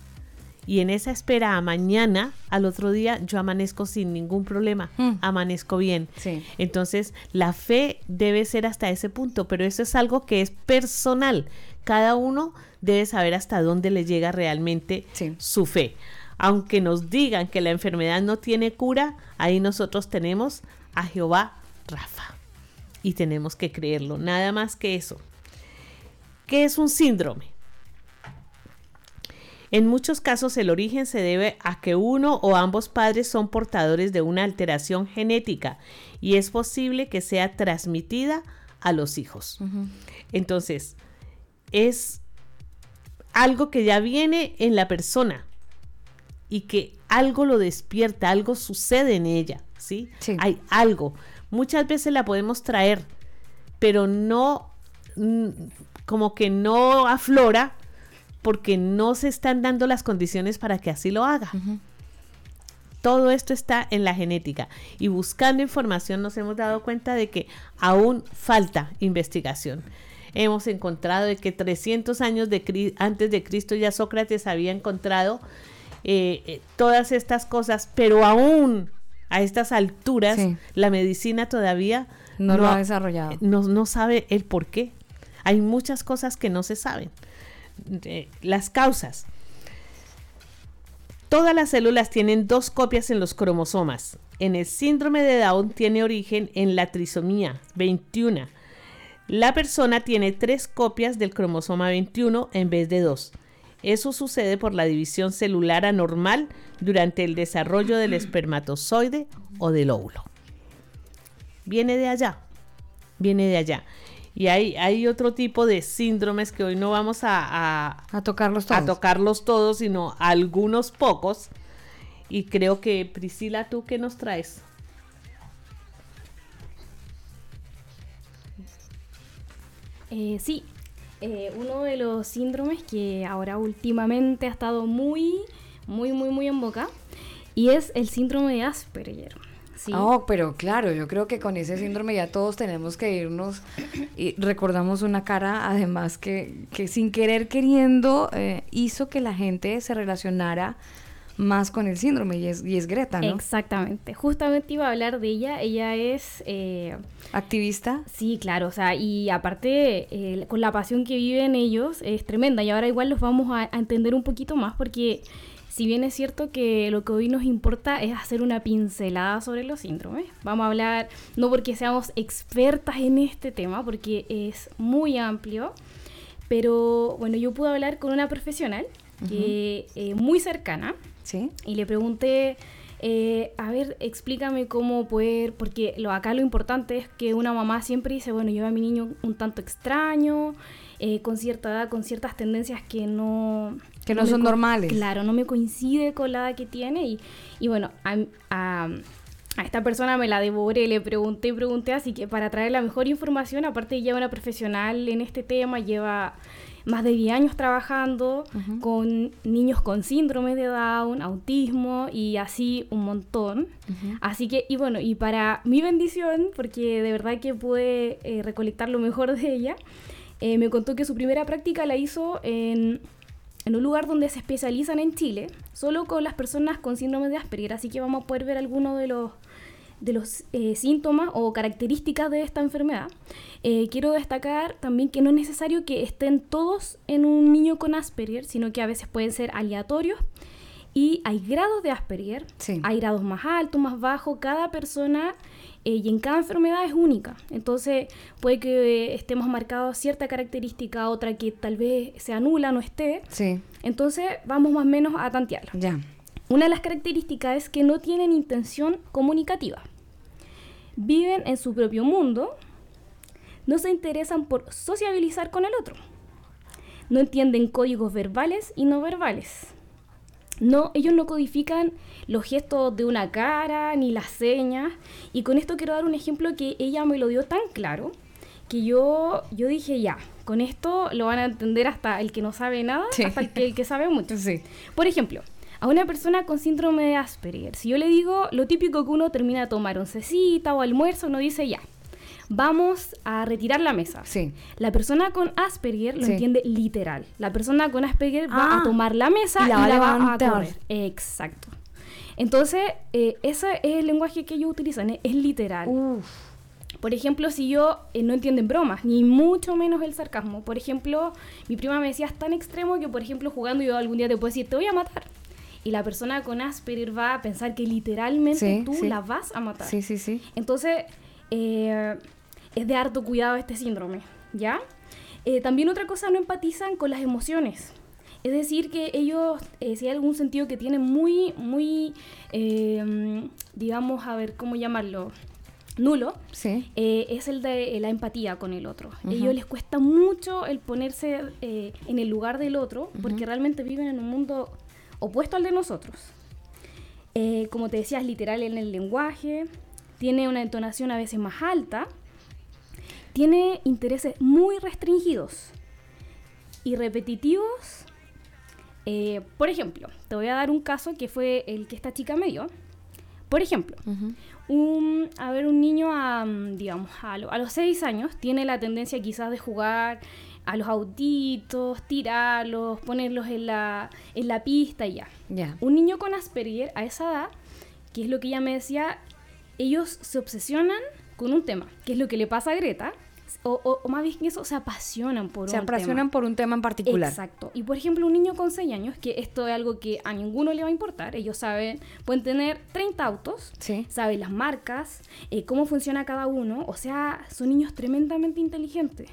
Speaker 8: Y en esa espera a mañana, al otro día, yo amanezco sin ningún problema,
Speaker 4: Mm.
Speaker 8: amanezco bien.
Speaker 4: Sí.
Speaker 8: Entonces, la fe debe ser hasta ese punto, pero eso es algo que es personal. Cada uno debe saber hasta dónde le llega realmente
Speaker 4: Sí.
Speaker 8: su fe. Aunque nos digan que la enfermedad no tiene cura, ahí nosotros tenemos a Jehová Rafa. Y tenemos que creerlo, nada más que eso. ¿Qué es un síndrome? En muchos casos el origen se debe a que uno o ambos padres son portadores de una alteración genética y es posible que sea transmitida a los hijos. Entonces, es algo que ya viene en la persona y que algo lo despierta, algo sucede en ella, ¿sí?
Speaker 4: Sí.
Speaker 8: Hay algo. Muchas veces la podemos traer, pero no, mm, como que no aflora porque no se están dando las condiciones para que así lo haga. Todo esto está en la genética y buscando información nos hemos dado cuenta de que aún falta investigación. Hemos encontrado de que 300 años de antes de Cristo ya Sócrates había encontrado eh, eh, todas estas cosas, pero aún a estas alturas
Speaker 4: Sí.
Speaker 8: la medicina todavía
Speaker 4: No lo ha desarrollado.
Speaker 8: no, no sabe el por qué. Hay muchas cosas que no se saben. Eh, las causas. Todas las células tienen dos copias en los cromosomas. En el síndrome de Down tiene origen en la trisomía 21. La persona tiene tres copias del cromosoma 21 en vez de dos. Eso sucede por la división celular anormal durante el desarrollo del espermatozoide o del óvulo. Viene de allá, viene de allá. Y hay, hay otro tipo de síndromes que hoy no vamos a, a-
Speaker 4: A tocarlos todos.
Speaker 8: a tocarlos todos, sino algunos pocos. Y creo que Priscila, ¿tú qué nos traes?
Speaker 9: Eh, sí, eh, uno de los síndromes que ahora últimamente ha estado muy, muy, muy, muy en boca y es el síndrome de Asperger. Sí.
Speaker 4: Oh, pero claro, yo creo que con ese síndrome ya todos tenemos que irnos y recordamos una cara además que, que sin querer queriendo eh, hizo que la gente se relacionara más con el síndrome y es, y es Greta, ¿no?
Speaker 9: Exactamente. Justamente iba a hablar de ella. Ella es, eh,
Speaker 4: Activista.
Speaker 9: sí, claro, o sea, y aparte eh, con la pasión que viven ellos es tremenda. Y ahora igual los vamos a, a entender un poquito más porque si bien es cierto que lo que hoy nos importa es hacer una pincelada sobre los síndromes, vamos a hablar, no porque seamos expertas en este tema, porque es muy amplio, pero bueno, yo pude hablar con una profesional que, eh, muy cercana
Speaker 4: ¿Sí?
Speaker 9: y le pregunté eh, a ver, explícame cómo poder, porque lo acá lo importante es que una mamá siempre dice, bueno, yo a mi niño un tanto extraño, eh, con cierta edad, con ciertas tendencias que no...
Speaker 4: Que no, son normales.
Speaker 9: Claro, no me coincide con la edad que tiene y, y bueno, a, a- a esta persona me la devoré, le pregunté y pregunté, así que para traer la mejor información, aparte ella es una profesional en este tema, lleva más de 10 años trabajando con niños con síndrome de Down, autismo y así un montón. Así que, y bueno, y para mi bendición, porque de verdad que pude eh, recolectar lo mejor de ella, eh, me contó que su primera práctica la hizo en, en un lugar donde se especializan en Chile, solo con las personas con síndrome de Asperger. Así que vamos a poder ver algunos de los de los eh, síntomas o características de esta enfermedad. Eh, quiero destacar también que no es necesario que estén todos en un niño con Asperger, sino que a veces pueden ser aleatorios. Y hay grados de Asperger,
Speaker 4: Sí.
Speaker 9: hay grados más altos, más bajos, cada persona eh, y en cada enfermedad es única. Entonces puede que estemos marcados cierta característica, otra que tal vez sea nula, no esté.
Speaker 4: Sí,
Speaker 9: Entonces vamos más o menos a tantearla.
Speaker 4: ya.
Speaker 9: Una de las características es que no tienen intención comunicativa. Viven en su propio mundo, no se interesan por sociabilizar con el otro. No entienden códigos verbales y no verbales. No, ellos no codifican los gestos de una cara ni las señas. Y con esto quiero dar un ejemplo que ella me lo dio tan claro que yo, yo dije ya, con esto lo van a entender hasta el que no sabe nada,
Speaker 4: Sí.
Speaker 9: hasta el que, el que sabe mucho.
Speaker 4: Sí.
Speaker 9: Por ejemplo, a una persona con síndrome de Asperger, si yo le digo lo típico que uno termina de tomar oncecita o almuerzo, uno dice ya, vamos a retirar la mesa.
Speaker 4: Sí.
Speaker 9: La persona con Asperger lo
Speaker 4: Sí.
Speaker 9: entiende literal. La persona con Asperger va
Speaker 4: Ah,
Speaker 9: a tomar la mesa
Speaker 4: y
Speaker 9: y
Speaker 4: la va a
Speaker 9: correr. Exacto. Entonces, eh, ese es el lenguaje que ellos utilizan, es, es literal.
Speaker 4: Uf.
Speaker 9: Por ejemplo, si yo eh, no entienden bromas, ni mucho menos el sarcasmo. Por ejemplo, mi prima me decía, es tan extremo que, por ejemplo, jugando yo algún día te puedo decir, te voy a matar. Y la persona con Asperger va a pensar que literalmente
Speaker 4: Sí,
Speaker 9: tú
Speaker 4: sí.
Speaker 9: la vas a matar.
Speaker 4: Sí, sí, sí.
Speaker 9: Entonces, eh, es de harto cuidado este síndrome, ¿ya? Eh, también otra cosa, no empatizan con las emociones. Es decir, que ellos, eh, si hay algún sentido que tienen muy, muy, eh, digamos, a ver, ¿cómo llamarlo? Nulo,
Speaker 4: Sí.
Speaker 9: eh, es el de eh, la empatía con el otro. A ellos les cuesta mucho el ponerse eh, en el lugar del otro porque realmente viven en un mundo opuesto al de nosotros. Eh, como te decía, es literal en el lenguaje, tiene una entonación a veces más alta, tiene intereses muy restringidos y repetitivos. Eh, por ejemplo, te voy a dar un caso que fue el que esta chica me dio. Por ejemplo, un, a ver, un niño a, digamos, a, lo- a los 6 años tiene la tendencia quizás de jugar a los autitos, tirarlos, ponerlos en la, en la pista y ya. Un niño con Asperger a esa edad, que es lo que ella me decía, ellos se obsesionan con un tema, que es lo que le pasa a Greta, o, o- o más bien que eso, se apasionan por
Speaker 4: Se
Speaker 9: un
Speaker 4: apasionan
Speaker 9: tema.
Speaker 4: por un tema en particular.
Speaker 9: Exacto. Y por ejemplo, un niño con 6 años, que esto es algo que a ninguno le va a importar, ellos saben, pueden tener 30 autos,
Speaker 4: Sí.
Speaker 9: saben las marcas, eh, cómo funciona cada uno, o sea, son niños tremendamente inteligentes.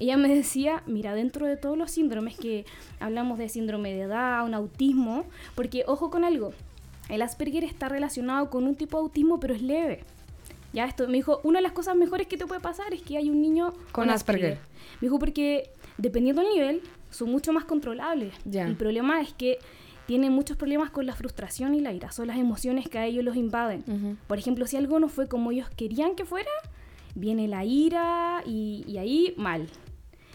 Speaker 9: Ella me decía, mira, dentro de todos los síndromes que hablamos de síndrome de Down, autismo, porque ojo con algo, el Asperger está relacionado con un tipo de autismo, pero es leve. Ya esto me dijo, una de las cosas mejores que te puede pasar es que hay un niño
Speaker 4: Con Asperger.
Speaker 9: Me dijo porque dependiendo del nivel son mucho más controlables. El problema es que tienen muchos problemas con la frustración y la ira, son las emociones que a ellos los invaden. Por ejemplo, si algo no fue como ellos querían que fuera, viene la ira y, y ahí mal.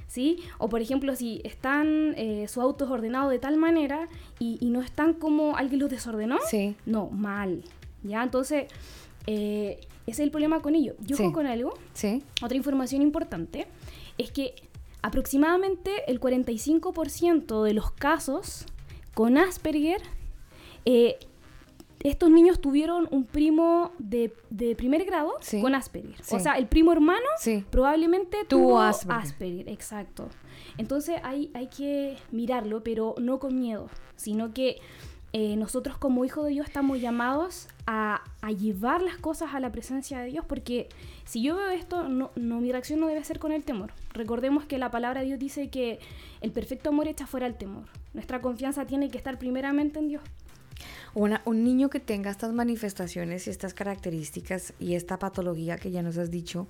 Speaker 9: ¿Sí? O por ejemplo, si están eh, su auto es ordenado de tal manera y, y no están como alguien los desordenó,
Speaker 4: Sí.
Speaker 9: no, mal. ¿Ya? Entonces, eh, ese es el problema con ellos. Yo
Speaker 4: Sí.
Speaker 9: con algo,
Speaker 4: Sí.
Speaker 9: otra información importante es que aproximadamente el 45% de los casos con Asperger, eh, estos niños tuvieron un primo de, de primer grado
Speaker 4: Sí.
Speaker 9: con Asperger.
Speaker 4: Sí.
Speaker 9: O sea, el primo hermano
Speaker 4: Sí.
Speaker 9: probablemente
Speaker 4: Tuvo. Asperger.
Speaker 9: Exacto. Entonces hay, hay que mirarlo, pero no con miedo, sino que eh, nosotros como hijos de Dios estamos llamados a, a llevar las cosas a la presencia de Dios, porque si yo veo esto, no, no, mi reacción no debe ser con el temor. Recordemos que la palabra de Dios dice que el perfecto amor echa fuera el temor. Nuestra confianza tiene que estar primeramente en Dios.
Speaker 4: Un niño que tenga estas manifestaciones y estas características y esta patología que ya nos has dicho,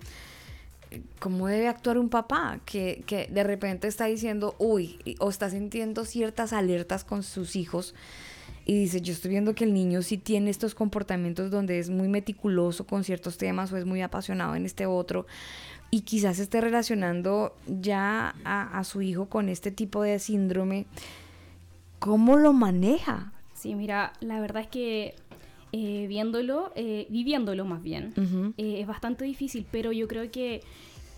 Speaker 4: ¿cómo debe actuar un papá que, de repente está diciendo, uy, o está sintiendo ciertas alertas con sus hijos y dice, yo estoy viendo que el niño sí tiene estos comportamientos donde es muy meticuloso con ciertos temas o es muy apasionado en este otro y quizás esté relacionando ya a, su hijo con este tipo de síndrome, ¿cómo lo maneja?
Speaker 9: Sí, mira, la verdad es que eh, viéndolo, eh, viviéndolo más bien, eh, es bastante difícil, pero yo creo que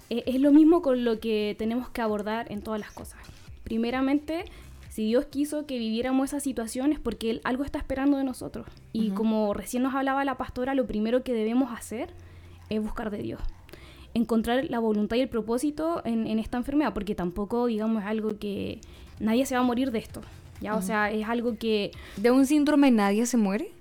Speaker 9: es lo mismo con lo que tenemos que abordar en todas las cosas. Primeramente, si Dios quiso que viviéramos esas situaciones, porque Él algo está esperando de nosotros. Y como recién nos hablaba la pastora, lo primero que debemos hacer es buscar de Dios. Encontrar la voluntad y el propósito en, esta enfermedad, porque tampoco, digamos, es algo que nadie se va a morir de esto. ¿Ya? O sea, es algo que...
Speaker 4: ¿De un síndrome nadie se muere?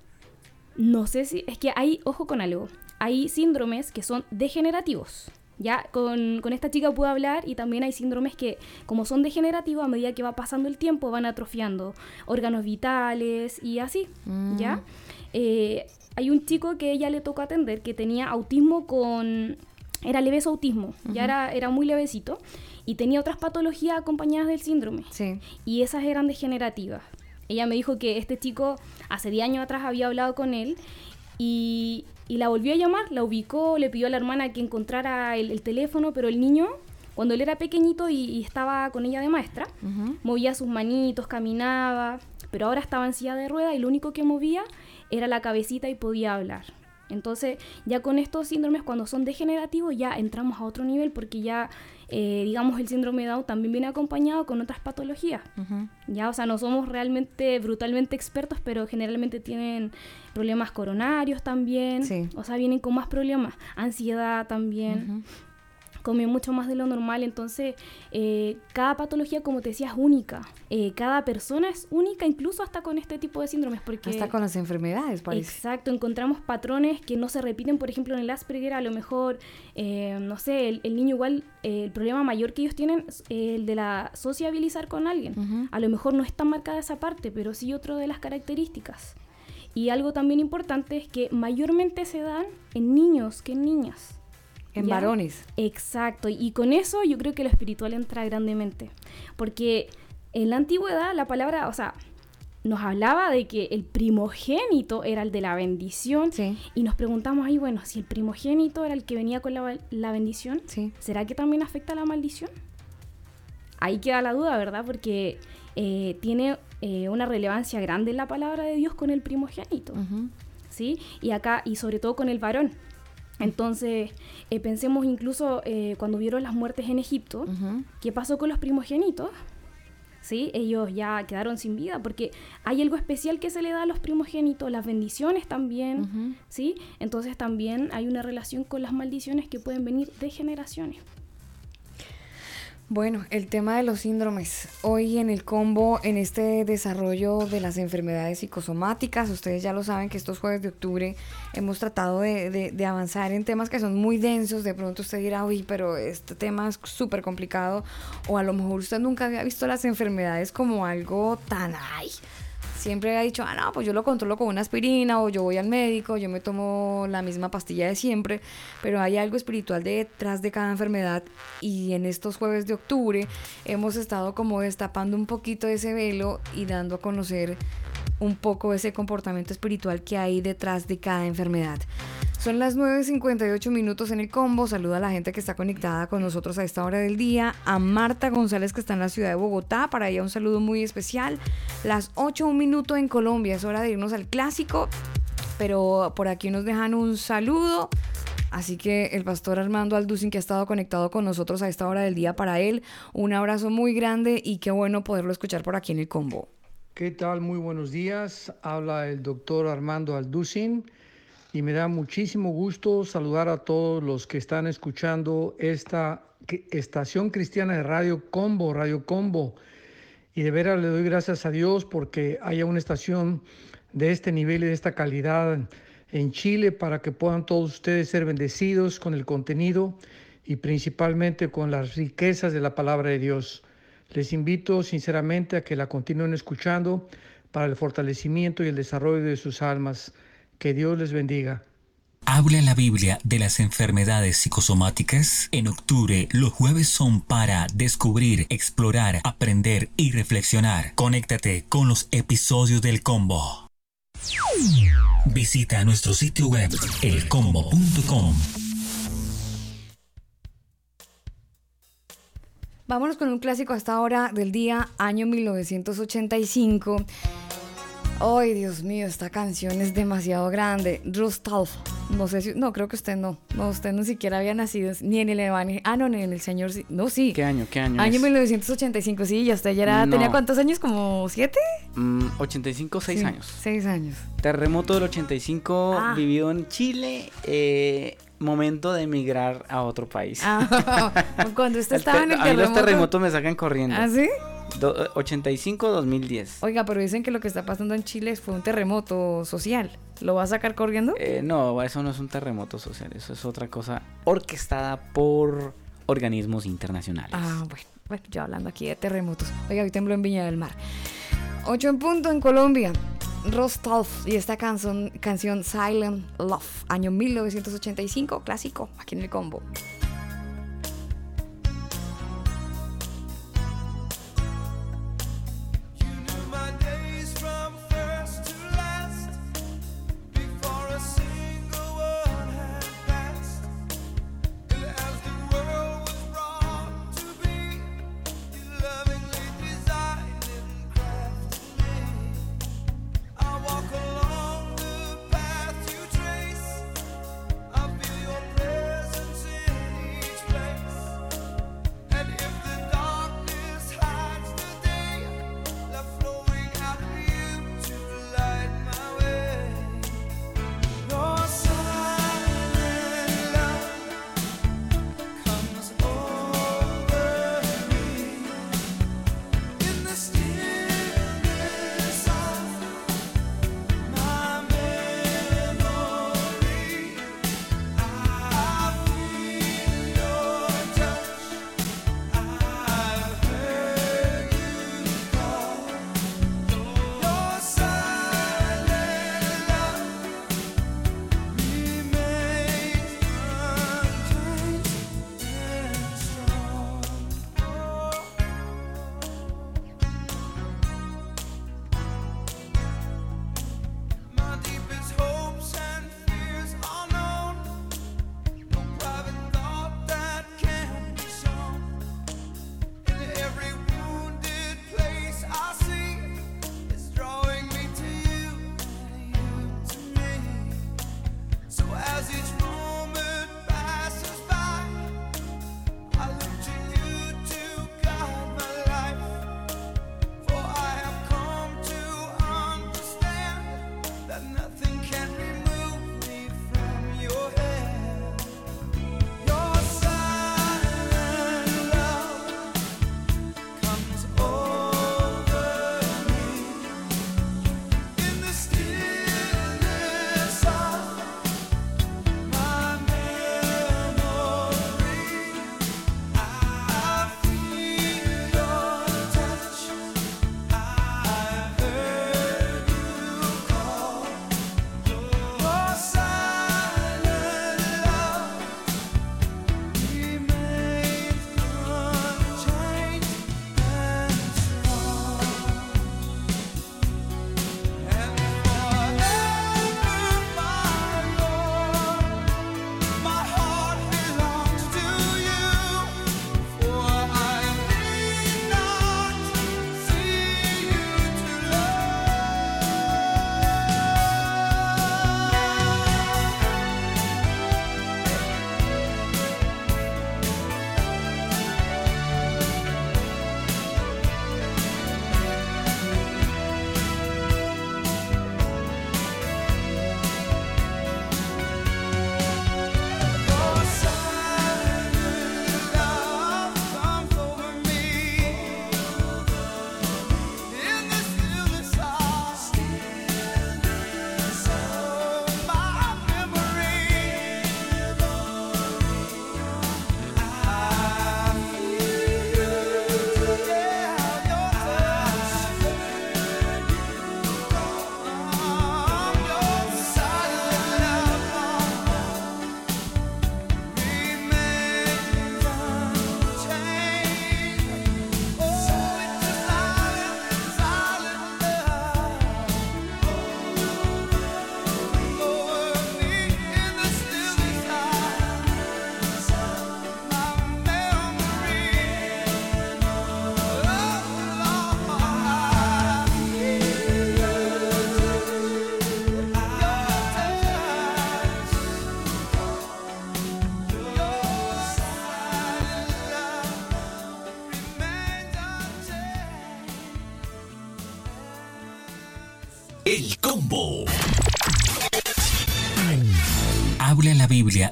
Speaker 9: No sé si... Es que hay, ojo con algo, hay síndromes que son degenerativos. Ya con, esta chica puedo hablar y también hay síndromes que, como son degenerativos, a medida que va pasando el tiempo van atrofiando órganos vitales y así, ¿ya? Mm. Eh, hay un chico que ella le tocó atender que tenía autismo con... Era leve autismo, ya era, era muy levecito y tenía otras patologías acompañadas del síndrome.
Speaker 4: Sí.
Speaker 9: Y esas eran degenerativas. Ella me dijo que este chico hace 10 años atrás había hablado con él y, y la volvió a llamar, la ubicó, le pidió a la hermana que encontrara el, teléfono, pero el niño, cuando él era pequeñito y, estaba con ella de maestra, movía sus manitos, caminaba, pero ahora estaba en silla de rueda y lo único que movía era la cabecita y podía hablar. Entonces, ya con estos síndromes, cuando son degenerativos, ya entramos a otro nivel porque ya, eh, digamos, el síndrome de Down también viene acompañado con otras patologías. Ya, o sea, no somos realmente brutalmente expertos, pero generalmente tienen problemas coronarios también. O sea, vienen con más problemas. Ansiedad también come mucho más de lo normal, entonces eh, cada patología, como te decía, es única. Eh, cada persona es única, incluso hasta con este tipo de síndromes. Porque,
Speaker 4: hasta con las enfermedades, parece.
Speaker 9: Exacto, encontramos patrones que no se repiten, por ejemplo, en el Asperger, a lo mejor, eh, no sé, el, niño igual, el problema mayor que ellos tienen es el de la sociabilizar con alguien. A lo mejor no es tan marcada esa parte, pero sí otro de las características. Y algo también importante es que mayormente se dan en niños que en niñas.
Speaker 4: En varones.
Speaker 9: Exacto, y con eso yo creo que lo espiritual entra grandemente, porque en la antigüedad la palabra, o sea, nos hablaba de que el primogénito era el de la bendición y nos preguntamos ahí, bueno, si el primogénito era el que venía con la, bendición, ¿será que también afecta la maldición? Ahí queda la duda, ¿verdad? Porque eh, tiene eh, una relevancia grande en la palabra de Dios con el primogénito, ¿sí? Y acá, y sobre todo con el varón, entonces, eh, pensemos incluso eh, cuando vieron las muertes en Egipto, ¿qué pasó con los primogénitos? ¿Sí? Ellos ya quedaron sin vida porque hay algo especial que se le da a los primogénitos, las bendiciones también, ¿sí? Entonces también hay una relación con las maldiciones que pueden venir de generaciones.
Speaker 4: Bueno, el tema de los síndromes. Hoy en el combo, en este desarrollo de las enfermedades psicosomáticas, ustedes ya lo saben que estos jueves de octubre hemos tratado de, avanzar en temas que son muy densos. De pronto usted dirá, uy, pero este tema es súper complicado. O a lo mejor usted nunca había visto las enfermedades como algo tan, ay, siempre ha dicho, ah, no, pues yo lo controlo con una aspirina o yo voy al médico, yo me tomo la misma pastilla de siempre, pero hay algo espiritual detrás de cada enfermedad y en estos jueves de octubre hemos estado como destapando un poquito ese velo y dando a conocer un poco ese comportamiento espiritual que hay detrás de cada enfermedad. Son las 9.58 minutos en el combo. Saluda a la gente que está conectada con nosotros a esta hora del día. A Marta González que está en la ciudad de Bogotá. Para ella un saludo muy especial. Las 8, un minuto en Colombia. Es hora de irnos al clásico. Pero por aquí nos dejan un saludo. Así que el pastor Armando Alducin que ha estado conectado con nosotros a esta hora del día para él, un abrazo muy grande y qué bueno poderlo escuchar por aquí en el combo.
Speaker 10: ¿Qué tal? Muy buenos días. Habla el doctor Armando Alducin y me da muchísimo gusto saludar a todos los que están escuchando esta estación cristiana de Radio Combo, Radio Combo. Y de veras le doy gracias a Dios porque haya una estación de este nivel y de esta calidad en Chile para que puedan todos ustedes ser bendecidos con el contenido y principalmente con las riquezas de la palabra de Dios. Les invito sinceramente a que la continúen escuchando para el fortalecimiento y el desarrollo de sus almas. Que Dios les bendiga.
Speaker 6: Habla la Biblia de las enfermedades psicosomáticas. En octubre, los jueves son para descubrir, explorar, aprender y reflexionar. Conéctate con los episodios del combo. Visita nuestro sitio web elcombo.com.
Speaker 4: Vámonos con un clásico hasta ahora del día, año 1985. Ay, Dios mío, esta canción es demasiado grande. Rustolf. No sé si. No, creo que usted no. No, usted no siquiera había nacido ni en el Evangelio. Ah, no, ni en el Señor. No, sí.
Speaker 3: ¿Qué año? ¿Qué año?
Speaker 4: Año
Speaker 3: es?
Speaker 4: 1985, sí. Ya usted ya era.
Speaker 3: No.
Speaker 4: ¿Tenía cuántos años? ¿Como siete?
Speaker 3: Mm, 85, 6
Speaker 4: Sí,
Speaker 3: años.
Speaker 4: Seis años.
Speaker 3: Terremoto del 85,
Speaker 4: Ah.
Speaker 3: vivido en Chile. eh, momento de emigrar a otro país.
Speaker 4: Ah, cuando usted estaba en el
Speaker 3: a mí los
Speaker 4: terremoto.
Speaker 3: terremotos me sacan corriendo.
Speaker 4: ¿Ah, sí?
Speaker 3: Do- 85-2010.
Speaker 4: Oiga, pero dicen que lo que está pasando en Chile fue un terremoto social. ¿Lo va a sacar corriendo?
Speaker 3: Eh, no, eso no es un terremoto social, eso es otra cosa orquestada por organismos internacionales.
Speaker 4: Ah, bueno, bueno, ya hablando aquí de terremotos. Oiga, hoy tembló en Viña del Mar. 8 en punto en Colombia. Rostov y esta canción, canción Silent Love, año 1985, clásico, aquí en el combo.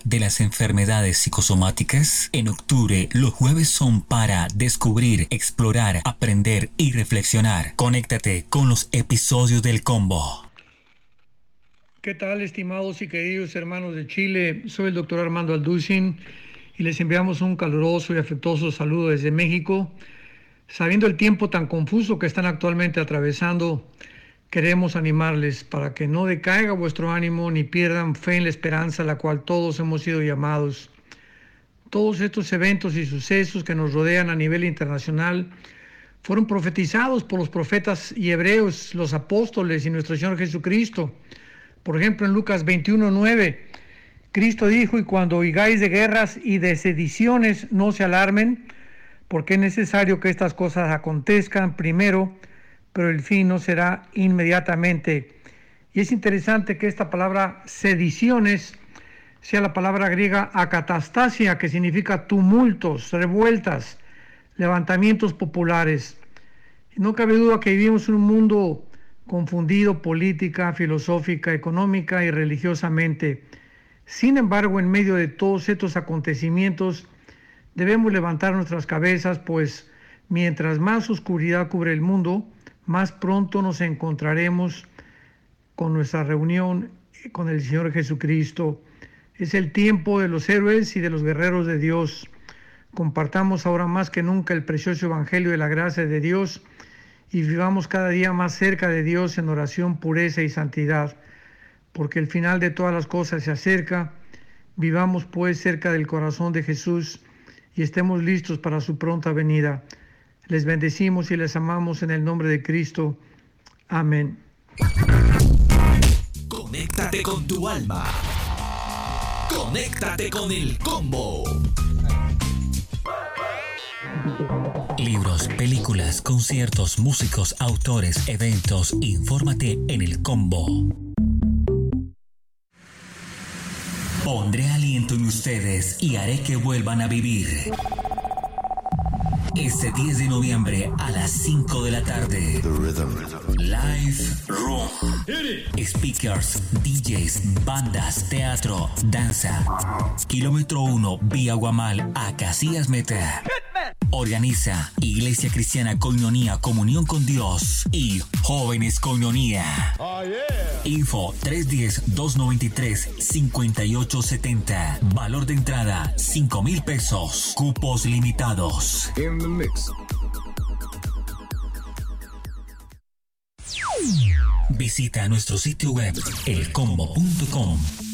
Speaker 6: De las enfermedades psicosomáticas? En octubre, los jueves son para descubrir, explorar, aprender y reflexionar. Conéctate con los episodios del combo.
Speaker 10: ¿Qué tal, estimados y queridos hermanos de Chile? Soy el doctor Armando Alducin y les enviamos un caluroso y afectuoso saludo desde México. Sabiendo el tiempo tan confuso que están actualmente atravesando, queremos animarles para que no decaiga vuestro ánimo ni pierdan fe en la esperanza a la cual todos hemos sido llamados. Todos estos eventos y sucesos que nos rodean a nivel internacional fueron profetizados por los profetas y hebreos, los apóstoles y nuestro Señor Jesucristo. Por ejemplo, en Lucas 21:9, Cristo dijo, y cuando oigáis de guerras y de sediciones, no se alarmen, porque es necesario que estas cosas acontezcan primero, pero el fin no será inmediatamente. Y es interesante que esta palabra sediciones sea la palabra griega acatastasia, que significa tumultos, revueltas, levantamientos populares. No cabe duda que vivimos en un mundo confundido política, filosófica, económica y religiosamente. Sin embargo, en medio de todos estos acontecimientos, debemos levantar nuestras cabezas, pues mientras más oscuridad cubre el mundo, más pronto nos encontraremos con nuestra reunión con el Señor Jesucristo. Es el tiempo de los héroes y de los guerreros de Dios. Compartamos ahora más que nunca el precioso Evangelio de la gracia de Dios y vivamos cada día más cerca de Dios en oración, pureza y santidad, porque el final de todas las cosas se acerca. Vivamos pues cerca del corazón de Jesús y estemos listos para su pronta venida. Les bendecimos y les amamos en el nombre de Cristo. Amén.
Speaker 7: Conéctate con tu alma. Conéctate con el combo.
Speaker 6: Libros, películas, conciertos, músicos, autores, eventos. Infórmate en el combo. Pondré aliento en ustedes y haré que vuelvan a vivir. Este 10 de noviembre a las 5 de la tarde. Live Room. Speakers, DJs, bandas, teatro, danza. Kilómetro 1, vía Guamal a Casillas Meta. Organiza Iglesia Cristiana Coñonía Comunión con Dios y Jóvenes Coñonía. Info 310-293-5870. Valor de entrada 5 mil pesos. Cupos limitados. Visita nuestro sitio web elcombo.com.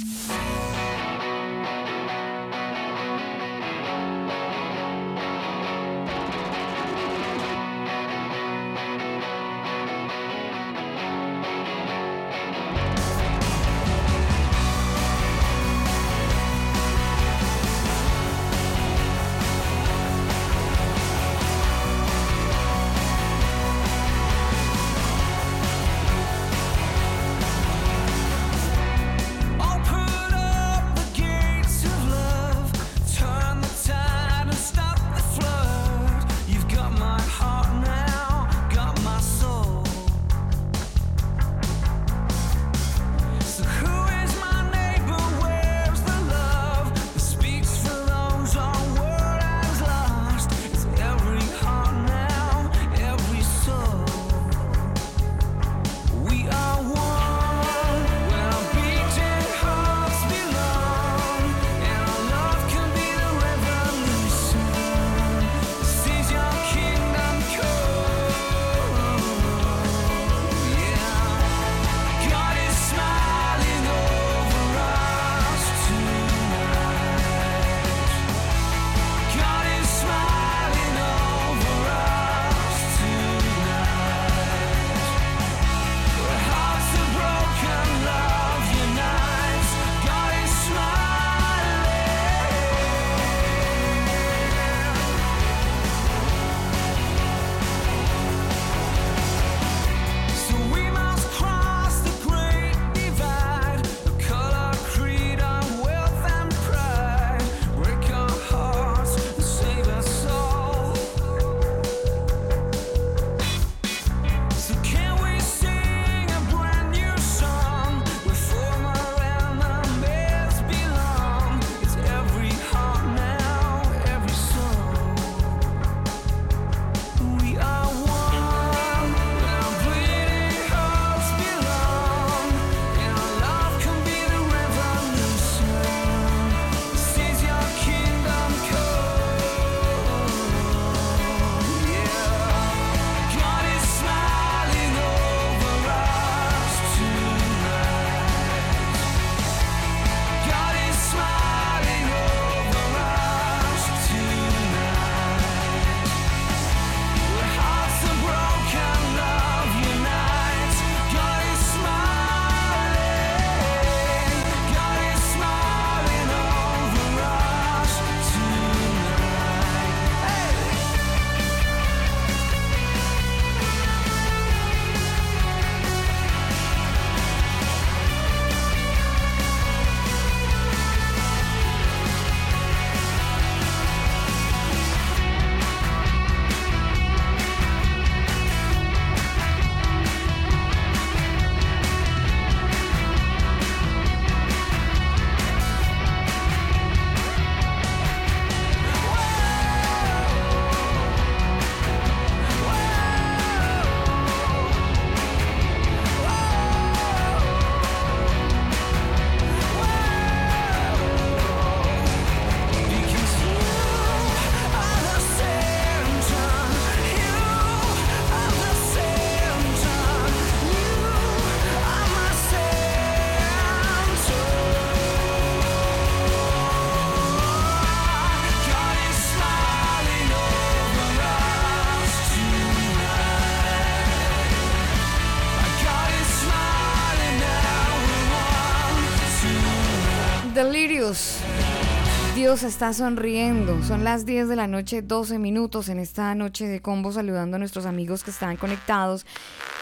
Speaker 4: Dios está sonriendo. Son las 10 de la noche, 12 minutos en esta noche de combo saludando a nuestros amigos que están conectados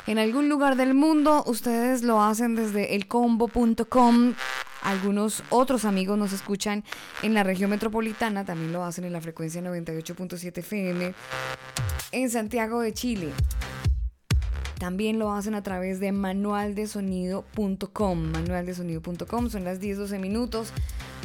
Speaker 4: en algún lugar del mundo. Ustedes lo hacen desde elcombo.com. Algunos otros amigos nos escuchan en la región metropolitana, también lo hacen en la frecuencia 98.7 FM en Santiago de Chile. También lo hacen a través de manualdesonido.com. Manualdesonido.com son las 10-12 minutos.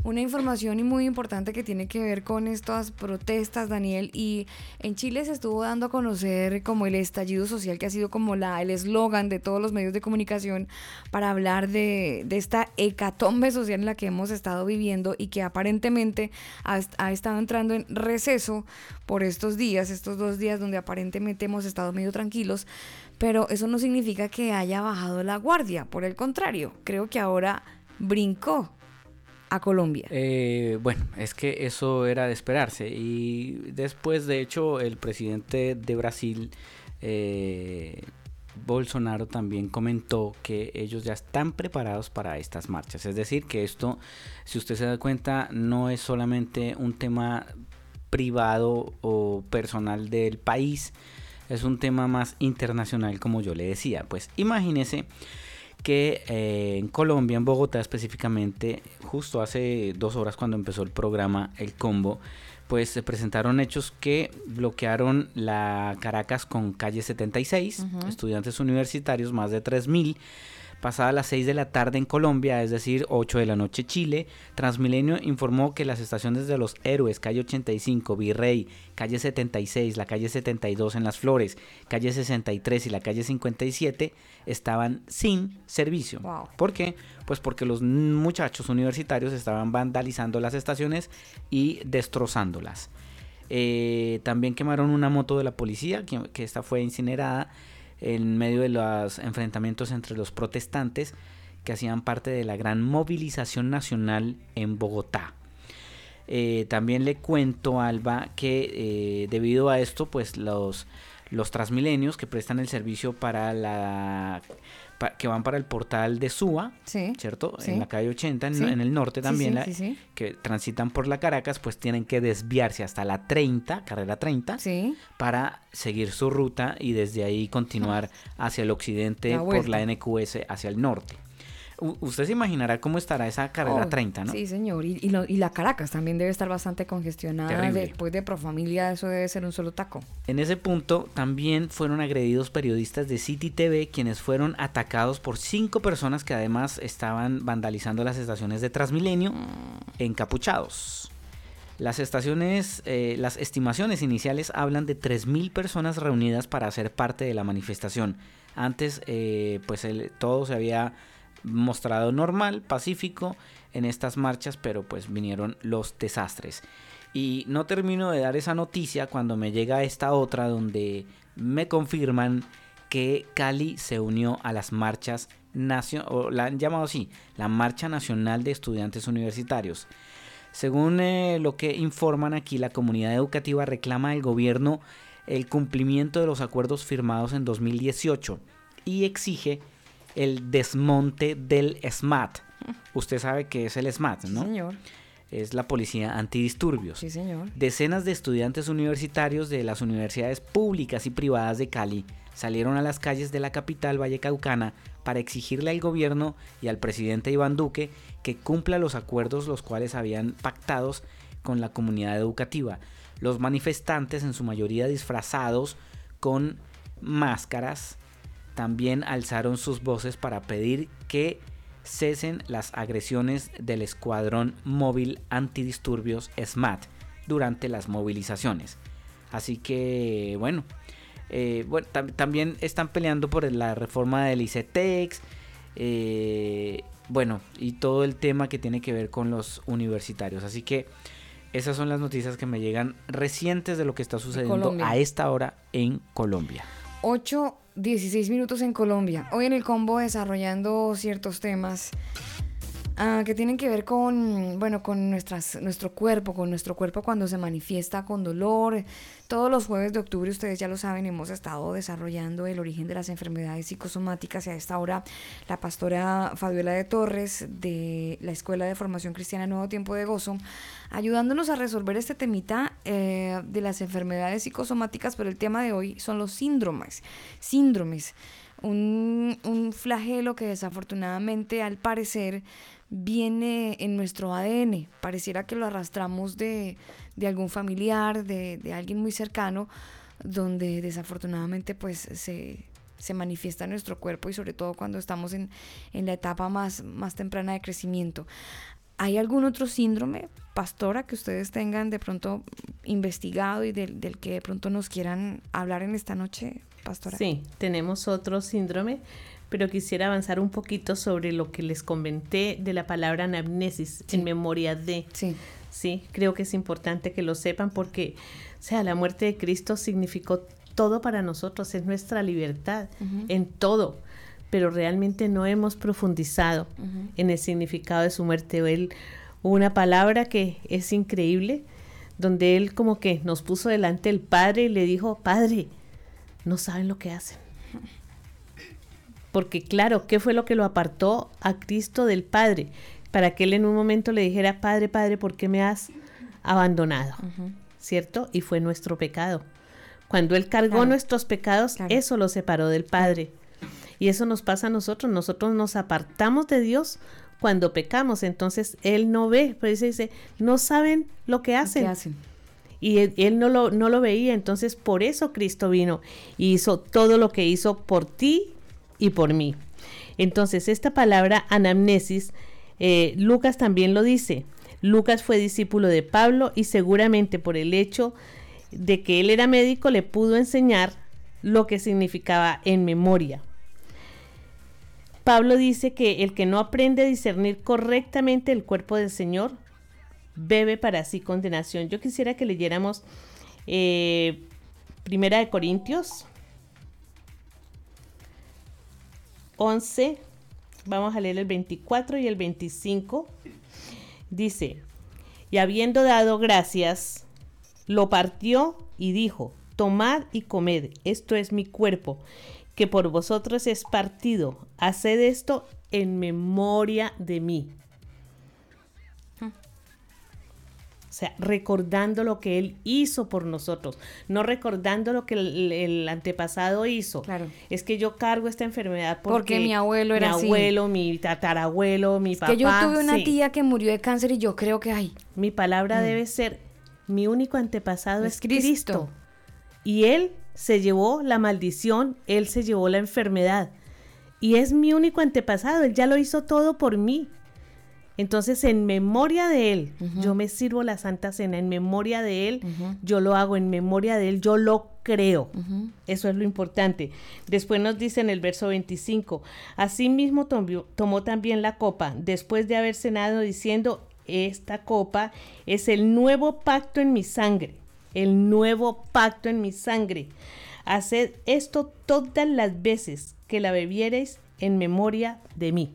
Speaker 4: Una información muy importante que tiene que ver con estas protestas, Daniel, y en Chile se estuvo dando a conocer como el estallido social que ha sido como la, el eslogan de todos los medios de comunicación para hablar de, de, esta hecatombe social en la que hemos estado viviendo y que aparentemente ha, ha estado entrando en receso por estos días, estos dos días donde aparentemente hemos estado medio tranquilos, pero eso no significa que haya bajado la guardia, por el contrario, creo que ahora brincó a Colombia.
Speaker 3: Eh, bueno, es que eso era de esperarse y después, de hecho, el presidente de Brasil, eh, Bolsonaro, también comentó que ellos ya están preparados para estas marchas. Es decir, que esto, si usted se da cuenta, no es solamente un tema privado o personal del país, es un tema más internacional, como yo le decía. Pues imagínese que eh, en Colombia, en Bogotá específicamente, justo hace dos horas cuando empezó el programa El Combo, pues se presentaron hechos que bloquearon la Caracas con calle 76, uh -huh. estudiantes universitarios, más de 3.000 pasada las 6 de la tarde en Colombia, es decir, 8 de la noche Chile, Transmilenio informó que las estaciones de los Héroes, calle 85, Virrey, calle 76, la calle 72 en Las Flores, calle 63 y la calle 57 estaban sin servicio.
Speaker 4: Wow.
Speaker 3: ¿Por qué? Pues porque los muchachos universitarios estaban vandalizando las estaciones y destrozándolas. Eh, también quemaron una moto de la policía, que, que esta fue incinerada en medio de los enfrentamientos entre los protestantes que hacían parte de la gran movilización nacional en Bogotá. Eh, también le cuento, Alba, que eh, debido a esto, pues los, los transmilenios que prestan el servicio para la pa, que van para el portal de Suba,
Speaker 4: sí,
Speaker 3: ¿cierto?
Speaker 4: Sí.
Speaker 3: En la calle 80, en,
Speaker 4: Sí.
Speaker 3: en el norte también, la- que transitan por la Caracas, pues tienen que desviarse hasta la 30, carrera 30,
Speaker 4: Sí.
Speaker 3: para seguir su ruta y desde ahí continuar hacia el occidente
Speaker 4: La
Speaker 3: por la NQS hacia el norte. U- usted se imaginará cómo estará esa carrera
Speaker 4: Oh,
Speaker 3: 30, ¿no?
Speaker 4: Sí, señor. Y, y lo- y la Caracas también debe estar bastante congestionada.
Speaker 3: Terrible.
Speaker 4: Después de Profamilia, eso debe ser un solo taco.
Speaker 3: En ese punto también fueron agredidos periodistas de City TV quienes fueron atacados por cinco personas que además estaban vandalizando las estaciones de Transmilenio encapuchados. Las estaciones, eh, las estimaciones iniciales hablan de 3.000 personas reunidas para hacer parte de la manifestación. Antes, eh, pues el- todo se había mostrado normal, pacífico en estas marchas, pero pues vinieron los desastres. Y no termino de dar esa noticia cuando me llega esta otra donde me confirman que Cali se unió a las marchas o la han llamado así, la Marcha Nacional de Estudiantes Universitarios. Según eh, lo que informan aquí, la comunidad educativa reclama al gobierno el cumplimiento de los acuerdos firmados en 2018 y exige el desmonte del SMAT. Usted sabe que es el SMAT,
Speaker 4: Sí,
Speaker 3: ¿no?
Speaker 4: señor.
Speaker 3: Es la policía antidisturbios.
Speaker 4: Sí, señor.
Speaker 3: Decenas de estudiantes universitarios de las universidades públicas y privadas de Cali salieron a las calles de la capital vallecaucana para exigirle al gobierno y al presidente Iván Duque que cumpla los acuerdos los cuales habían pactados con la comunidad educativa. Los manifestantes, en su mayoría disfrazados con máscaras, también alzaron sus voces para pedir que cesen las agresiones del Escuadrón Móvil Antidisturbios SMAT durante las movilizaciones. Así que, bueno, eh, bueno tam- también están peleando por la reforma del ICETEX, eh, bueno, y todo el tema que tiene que ver con los universitarios. Así que esas son las noticias que me llegan recientes de lo que está sucediendo a esta hora en Colombia.
Speaker 4: 8, 16 minutos en Colombia. Hoy en el combo desarrollando ciertos temas. Ah, que tienen que ver con, bueno, con nuestras, nuestro cuerpo, con nuestro cuerpo cuando se manifiesta con dolor. Todos los jueves de octubre, ustedes ya lo saben, hemos estado desarrollando el origen de las enfermedades psicosomáticas y a esta hora la pastora Fabiola de Torres de la Escuela de Formación Cristiana Nuevo Tiempo de Gozo, ayudándonos a resolver este temita eh, de las enfermedades psicosomáticas, pero el tema de hoy son los síndromes. Síndromes. Un, un flagelo que desafortunadamente al parecer viene en nuestro ADN. Pareciera que lo arrastramos de, de algún familiar, de, de, alguien muy cercano, donde desafortunadamente pues se, se, manifiesta en nuestro cuerpo y sobre todo cuando estamos en, en la etapa más, más temprana de crecimiento. ¿Hay algún otro síndrome, pastora, que ustedes tengan de pronto investigado y del, del que de pronto nos quieran hablar en esta noche, pastora?
Speaker 8: Sí, tenemos otro síndrome pero quisiera avanzar un poquito sobre lo que les comenté de la palabra anamnesis sí. en memoria de.
Speaker 4: Sí.
Speaker 8: Sí, creo que es importante que lo sepan porque, o sea, la muerte de Cristo significó todo para nosotros, es nuestra libertad uh -huh. en todo, pero realmente no hemos profundizado uh -huh. en el significado de su muerte. Él, una palabra que es increíble, donde él como que nos puso delante el Padre y le dijo, Padre, no saben lo que hacen porque claro, ¿qué fue lo que lo apartó a Cristo del Padre? Para que él en un momento le dijera, Padre, Padre, ¿por qué me has abandonado? Uh -huh. ¿Cierto? Y fue nuestro pecado. Cuando él cargó claro. nuestros pecados, claro. eso lo separó del Padre. Y eso nos pasa a nosotros. Nosotros nos apartamos de Dios cuando pecamos. Entonces él no ve, pero dice, dice no saben lo que hacen. Y él, él, no, lo, no lo veía. Entonces por eso Cristo vino y hizo todo lo que hizo por ti y por mí. Entonces, esta palabra anamnesis, eh, Lucas también lo dice. Lucas fue discípulo de Pablo y seguramente por el hecho de que él era médico le pudo enseñar lo que significaba en memoria. Pablo dice que el que no aprende a discernir correctamente el cuerpo del Señor bebe para sí condenación. Yo quisiera que leyéramos eh, Primera de Corintios 11, vamos a leer el 24 y el 25. Dice, y habiendo dado gracias, lo partió y dijo, tomad y comed, esto es mi cuerpo, que por vosotros es partido, haced esto en memoria de mí. Sea, recordando lo que Él hizo por nosotros, no recordando lo que el, el antepasado hizo.
Speaker 4: Claro.
Speaker 8: Es que yo cargo esta enfermedad porque,
Speaker 4: porque mi abuelo era
Speaker 8: mi
Speaker 4: así.
Speaker 8: abuelo, mi tatarabuelo, mi
Speaker 4: es
Speaker 8: papá.
Speaker 4: Que yo tuve una
Speaker 8: sí.
Speaker 4: tía que murió de cáncer y yo creo que hay.
Speaker 8: Mi palabra mm. debe ser, mi único antepasado es,
Speaker 4: es Cristo.
Speaker 8: Cristo. Y Él se llevó la maldición, Él se llevó la enfermedad. Y es mi único antepasado, Él ya lo hizo todo por mí. Entonces, en memoria de Él, uh -huh. yo me sirvo la Santa Cena, en memoria de Él, uh -huh. yo lo hago, en memoria de Él, yo lo creo. Uh -huh. Eso es lo importante. Después nos dice en el verso 25, Asimismo tomó, tomó también la copa, después de haber cenado, diciendo, esta copa es el nuevo pacto en mi sangre, el nuevo pacto en mi sangre. Haced esto todas las veces que la bebiereis en memoria de mí.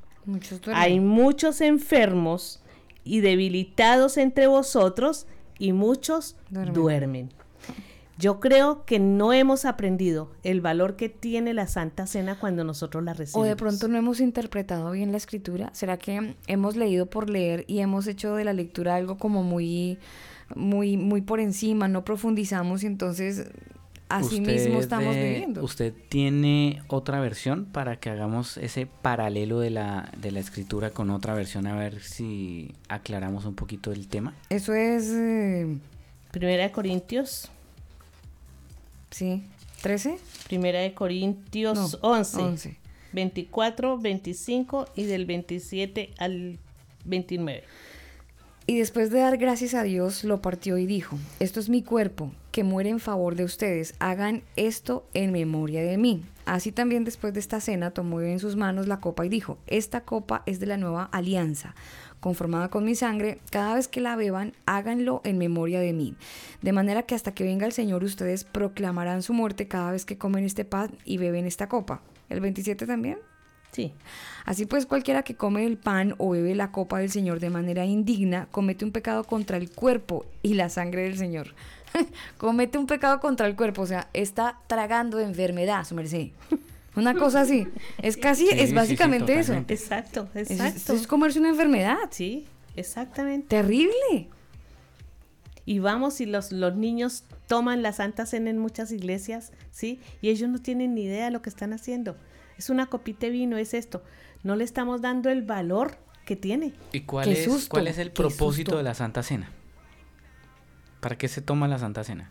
Speaker 4: Muchos
Speaker 8: Hay muchos enfermos y debilitados entre vosotros y muchos duermen. duermen. Yo creo que no hemos aprendido el valor que tiene la Santa Cena cuando nosotros la recibimos.
Speaker 4: O de pronto no hemos interpretado bien la escritura. ¿Será que hemos leído por leer y hemos hecho de la lectura algo como muy, muy, muy por encima? No profundizamos y entonces así
Speaker 3: usted,
Speaker 4: mismo estamos
Speaker 3: eh,
Speaker 4: viviendo.
Speaker 3: ¿Usted tiene otra versión para que hagamos ese paralelo de la, de la escritura con otra versión? A ver si aclaramos un poquito el tema.
Speaker 4: Eso es... Eh...
Speaker 8: Primera de Corintios.
Speaker 4: Sí. ¿13?
Speaker 8: Primera de Corintios no, 11.
Speaker 4: 11.
Speaker 8: 24, 25 y del 27 al 29.
Speaker 4: Y después de dar gracias a Dios, lo partió y dijo, esto es mi cuerpo, que muere en favor de ustedes, hagan esto en memoria de mí. Así también después de esta cena tomó en sus manos la copa y dijo, esta copa es de la nueva alianza, conformada con mi sangre, cada vez que la beban, háganlo en memoria de mí. De manera que hasta que venga el Señor ustedes proclamarán su muerte cada vez que comen este pan y beben esta copa. ¿El 27 también?
Speaker 8: Sí.
Speaker 4: Así pues, cualquiera que come el pan o bebe la copa del Señor de manera indigna, comete un pecado contra el cuerpo y la sangre del Señor. comete un pecado contra el cuerpo, o sea, está tragando enfermedad, su merced. Una cosa así. Es casi,
Speaker 3: Sí,
Speaker 4: es básicamente
Speaker 3: sí,
Speaker 4: eso.
Speaker 3: totalmente.
Speaker 8: Exacto,
Speaker 4: Es,
Speaker 8: exacto.
Speaker 4: es comerse una enfermedad.
Speaker 8: Sí, exactamente.
Speaker 4: Terrible.
Speaker 8: Y vamos y los, los niños toman la Santa Cena en muchas iglesias, ¿sí? Y ellos no tienen ni idea de lo que están haciendo. Es una copita de vino, es esto. No le estamos dando el valor que tiene.
Speaker 3: ¿Y cuál,
Speaker 4: Qué
Speaker 3: es,
Speaker 4: susto,
Speaker 3: cuál es el propósito
Speaker 4: susto.
Speaker 3: de la Santa Cena? ¿Para qué se toma la Santa Cena?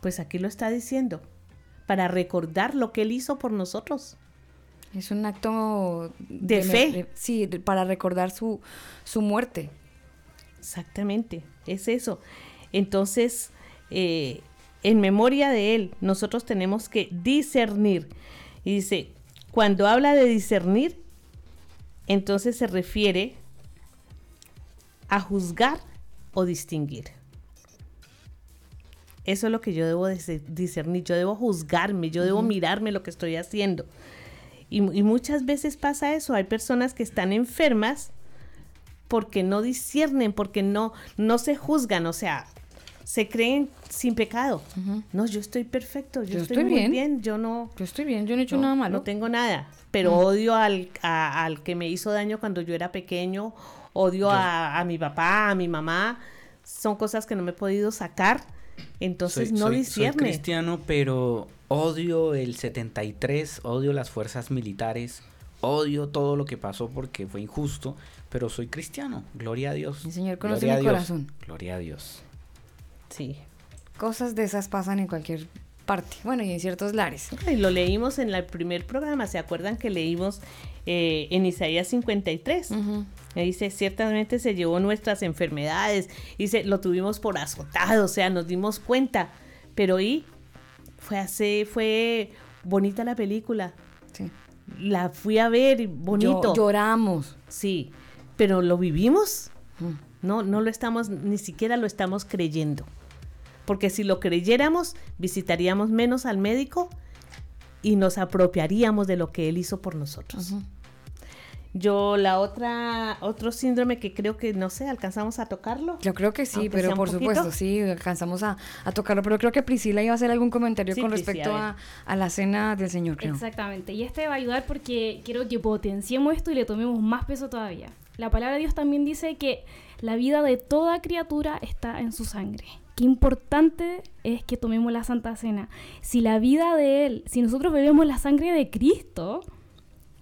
Speaker 8: Pues aquí lo está diciendo. Para recordar lo que Él hizo por nosotros.
Speaker 4: Es un acto
Speaker 8: De fe.
Speaker 4: sí, de- para recordar su, su muerte.
Speaker 8: Exactamente, es eso. Entonces, eh, en memoria de Él, nosotros tenemos que discernir. Y dice, cuando habla de discernir, entonces se refiere a juzgar o distinguir. Eso es lo que yo debo dis- discernir. Yo debo juzgarme, yo debo mirarme lo que estoy haciendo. Y, y muchas veces pasa eso. Hay personas que están enfermas porque no disciernen, porque no, no se juzgan, o sea, se creen sin pecado. No, yo estoy perfecto, yo,
Speaker 4: Yo
Speaker 8: estoy,
Speaker 4: estoy
Speaker 8: muy
Speaker 4: bien.
Speaker 8: bien. yo no,
Speaker 4: Yo estoy bien, yo no he hecho
Speaker 8: no,
Speaker 4: nada malo.
Speaker 8: no tengo nada, pero odio al, a- al que me hizo daño cuando yo era pequeño, odio a, a mi papá, a mi mamá, son cosas que no me he podido sacar, entonces
Speaker 3: soy,
Speaker 8: no
Speaker 3: soy- soy cristiano, pero odio el 73, odio las fuerzas militares, odio todo lo que pasó porque fue injusto, pero soy cristiano. Gloria a Dios.
Speaker 4: Mi Señor conoce mi corazón.
Speaker 3: Gloria a Dios.
Speaker 8: Sí.
Speaker 4: Cosas de esas pasan en cualquier parte. Bueno, y en ciertos lares.
Speaker 8: Y lo leímos en el primer programa, ¿se acuerdan que leímos eh, en Isaías 53?
Speaker 4: Ujú.
Speaker 8: Ahí Dice, ciertamente se llevó nuestras enfermedades, dice, lo tuvimos por azotado, o sea, nos dimos cuenta, pero y fue hace, fue bonita la película,
Speaker 4: Sí.
Speaker 8: la fui a ver, bonito,
Speaker 4: Yo- lloramos.
Speaker 8: sí, pero lo vivimos,
Speaker 4: Mm.
Speaker 8: No, no lo estamos, ni siquiera lo estamos creyendo, porque si lo creyéramos, visitaríamos menos al médico y nos apropiaríamos de lo que él hizo por nosotros. Yo la otra, otro síndrome que creo que, no sé, alcanzamos a tocarlo.
Speaker 4: Yo creo que sí,
Speaker 8: Aunque
Speaker 4: pero por
Speaker 8: poquito.
Speaker 4: supuesto, sí, alcanzamos a, a tocarlo. Pero creo que Priscila iba a hacer algún comentario
Speaker 8: Sí,
Speaker 4: con respecto
Speaker 8: a
Speaker 4: a, a la cena del Señor, creo.
Speaker 9: Exactamente. Y este va a ayudar porque quiero que potenciemos esto y le tomemos más peso todavía. La palabra de Dios también dice que la vida de toda criatura está en su sangre. Qué importante es que tomemos la Santa Cena. Si la vida de Él, si nosotros bebemos la sangre de Cristo,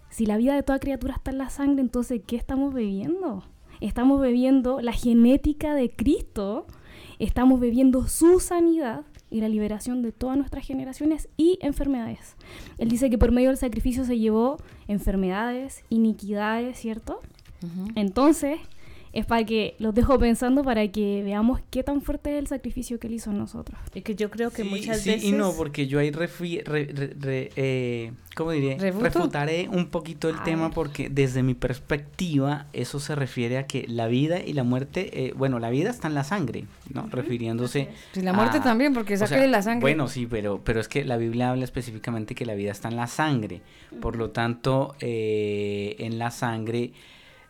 Speaker 9: si la vida de toda criatura está en la sangre, entonces ¿qué estamos bebiendo? Estamos bebiendo la genética de Cristo, estamos bebiendo su sanidad y la liberación de todas nuestras generaciones y enfermedades. Él dice que por medio del sacrificio se llevó enfermedades, iniquidades, ¿cierto? Entonces, es para que los dejo pensando para que veamos qué tan fuerte es el sacrificio que él hizo en nosotros.
Speaker 8: Y que yo creo que
Speaker 3: Sí,
Speaker 8: muchas
Speaker 3: sí
Speaker 8: veces...
Speaker 3: y no, porque yo ahí refi- re- re- re- eh, ¿cómo diré?
Speaker 4: ¿Refuto?
Speaker 3: refutaré un poquito el
Speaker 4: A
Speaker 3: tema
Speaker 4: ver.
Speaker 3: porque desde mi perspectiva eso se refiere a que la vida y la muerte, eh, bueno, la vida está en la sangre, ¿no? Refiriéndose
Speaker 4: Pues la muerte
Speaker 3: a-
Speaker 4: también, porque
Speaker 3: o sea,
Speaker 4: sáquele la sangre.
Speaker 3: Bueno, sí, pero, pero es que la Biblia habla específicamente que la vida está en la sangre. Por lo tanto, eh, en la sangre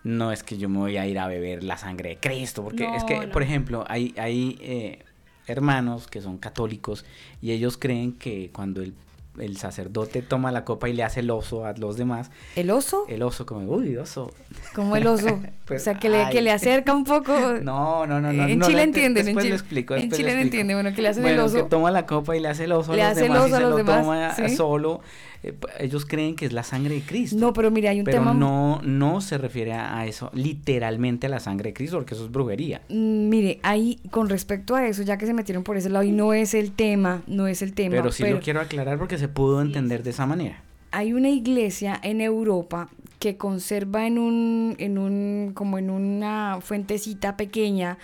Speaker 3: no es que yo me voy a ir a beber la sangre de Cristo, porque es que,
Speaker 9: No,
Speaker 3: por ejemplo, hay, hay eh, hermanos que son católicos y ellos creen que cuando el, el sacerdote toma la copa y le hace el oso a los demás,
Speaker 4: ¿El oso?
Speaker 3: el oso como, uy, oso.
Speaker 4: Como el oso.
Speaker 3: Pues,
Speaker 4: o sea, que le, que le acerca un poco.
Speaker 3: No, no, no, no.
Speaker 4: en
Speaker 3: no,
Speaker 4: Chile entienden, en Chile,
Speaker 3: lo explico,
Speaker 4: en
Speaker 3: lo
Speaker 4: Chile
Speaker 3: explico.
Speaker 4: entienden, bueno, que le hacen
Speaker 3: Bueno,
Speaker 4: el
Speaker 3: que
Speaker 4: oso.
Speaker 3: toma la copa y le hace el oso a los
Speaker 4: hace el
Speaker 3: demás
Speaker 4: oso
Speaker 3: y
Speaker 4: a
Speaker 3: se
Speaker 4: los
Speaker 3: lo
Speaker 4: demás,
Speaker 3: toma
Speaker 4: sí.
Speaker 3: solo. Eh, ellos creen que es la sangre de Cristo.
Speaker 4: No, pero mira, hay un
Speaker 3: pero
Speaker 4: tema.
Speaker 3: no, no se refiere a a eso, literalmente a la sangre de Cristo, porque eso es brujería.
Speaker 4: Mm, Mire, ahí con respecto a eso, ya que se metieron por ese lado y no es el tema, no es el tema.
Speaker 3: Pero sí lo quiero aclarar porque se pudo entender de esa manera.
Speaker 4: hay una iglesia en Europa que conserva en un, en un, como en una fuentecita pequeña,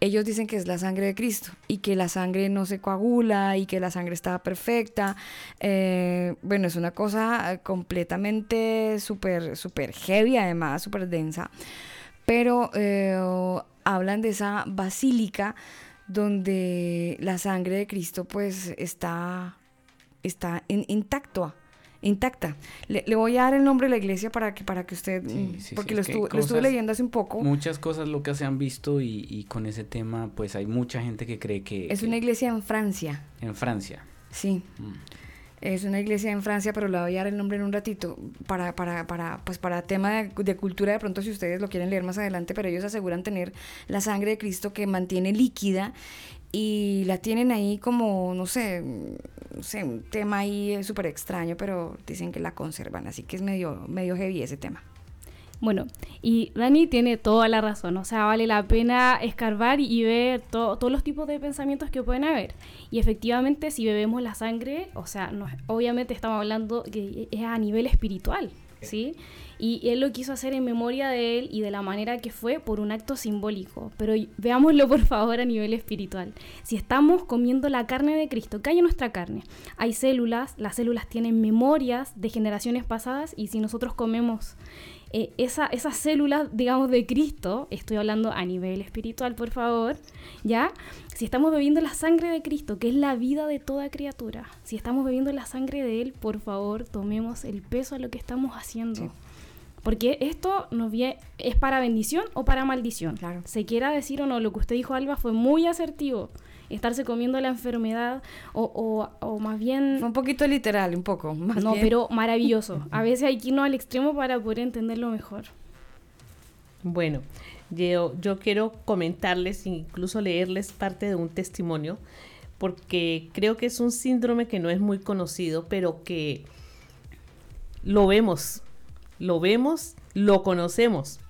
Speaker 4: ellos dicen que es la sangre de Cristo y que la sangre no se coagula y que la sangre está perfecta. Eh, bueno, es una cosa completamente súper, súper heavy, además, súper densa. Pero eh, hablan de esa basílica donde la sangre de Cristo pues está, está intacta intacta. Le, voy a dar el nombre de la iglesia para que, para que usted, mm, porque lo, estuve leyendo hace un poco.
Speaker 3: Muchas cosas lo que se han visto y, y, con ese tema, pues hay mucha gente que cree que...
Speaker 4: Es una iglesia en Francia.
Speaker 3: En Francia.
Speaker 4: Sí. Mm. Es una iglesia en Francia, pero le voy a dar el nombre en un ratito para, para, para, pues para tema de, de, cultura, de pronto si ustedes lo quieren leer más adelante, pero ellos aseguran tener la sangre de Cristo que mantiene líquida y la tienen ahí como, no sé, no sé un tema ahí súper extraño, pero dicen que la conservan, así que es medio, medio heavy ese tema.
Speaker 9: Bueno, y Dani tiene toda la razón, o sea, vale la pena escarbar y ver todos los tipos de pensamientos que pueden haber. Y efectivamente, si bebemos la sangre, o sea, no, obviamente estamos hablando que es a nivel espiritual, ¿sí? Y él lo quiso hacer en memoria de él y de la manera que fue por un acto simbólico. Pero veámoslo por favor a nivel espiritual. Si estamos comiendo la carne de Cristo, ¿qué hay en nuestra carne? Hay células, las células tienen memorias de generaciones pasadas y si nosotros comemos eh, esa, esas células, digamos, de Cristo, estoy hablando a nivel espiritual, por favor, ¿ya? Si estamos bebiendo la sangre de Cristo, que es la vida de toda criatura, si estamos bebiendo la sangre de Él, por favor, tomemos el peso a lo que estamos haciendo. Porque esto nos viene, es para bendición o para maldición.
Speaker 4: Claro.
Speaker 9: Se quiera decir o no, lo que usted dijo, Alba, fue muy asertivo. Estarse comiendo la enfermedad o, o, más bien...
Speaker 4: Fue un poquito literal, un poco. Más
Speaker 9: no, pero maravilloso. A veces hay que irnos al extremo para poder entenderlo mejor.
Speaker 8: Bueno, yo, yo quiero comentarles, incluso leerles parte de un testimonio, porque creo que es un síndrome que no es muy conocido, pero que lo vemos lo vemos, lo conocemos.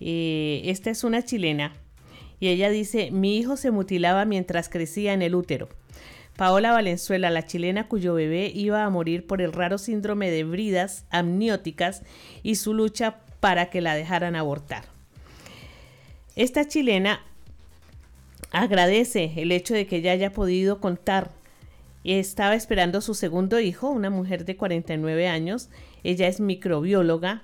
Speaker 8: Eh, esta es una chilena y ella dice, mi hijo se mutilaba mientras crecía en el útero. Paola Valenzuela, la chilena cuyo bebé iba a morir por el raro síndrome de bridas amnióticas y su lucha para que la dejaran abortar. Esta chilena agradece el hecho de que ella haya podido contar. Estaba esperando su segundo hijo, una mujer de 49 años, ella es microbióloga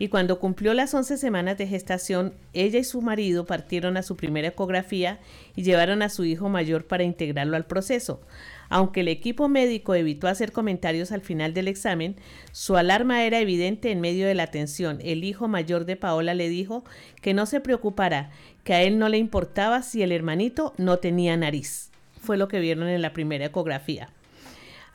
Speaker 8: y cuando cumplió las 11 semanas de gestación, ella y su marido partieron a su primera ecografía y llevaron a su hijo mayor para integrarlo al proceso. Aunque el equipo médico evitó hacer comentarios al final del examen, su alarma era evidente en medio de la tensión. El hijo mayor de Paola le dijo que no se preocupara, que a él no le importaba si el hermanito no tenía nariz. Fue lo que vieron en la primera ecografía.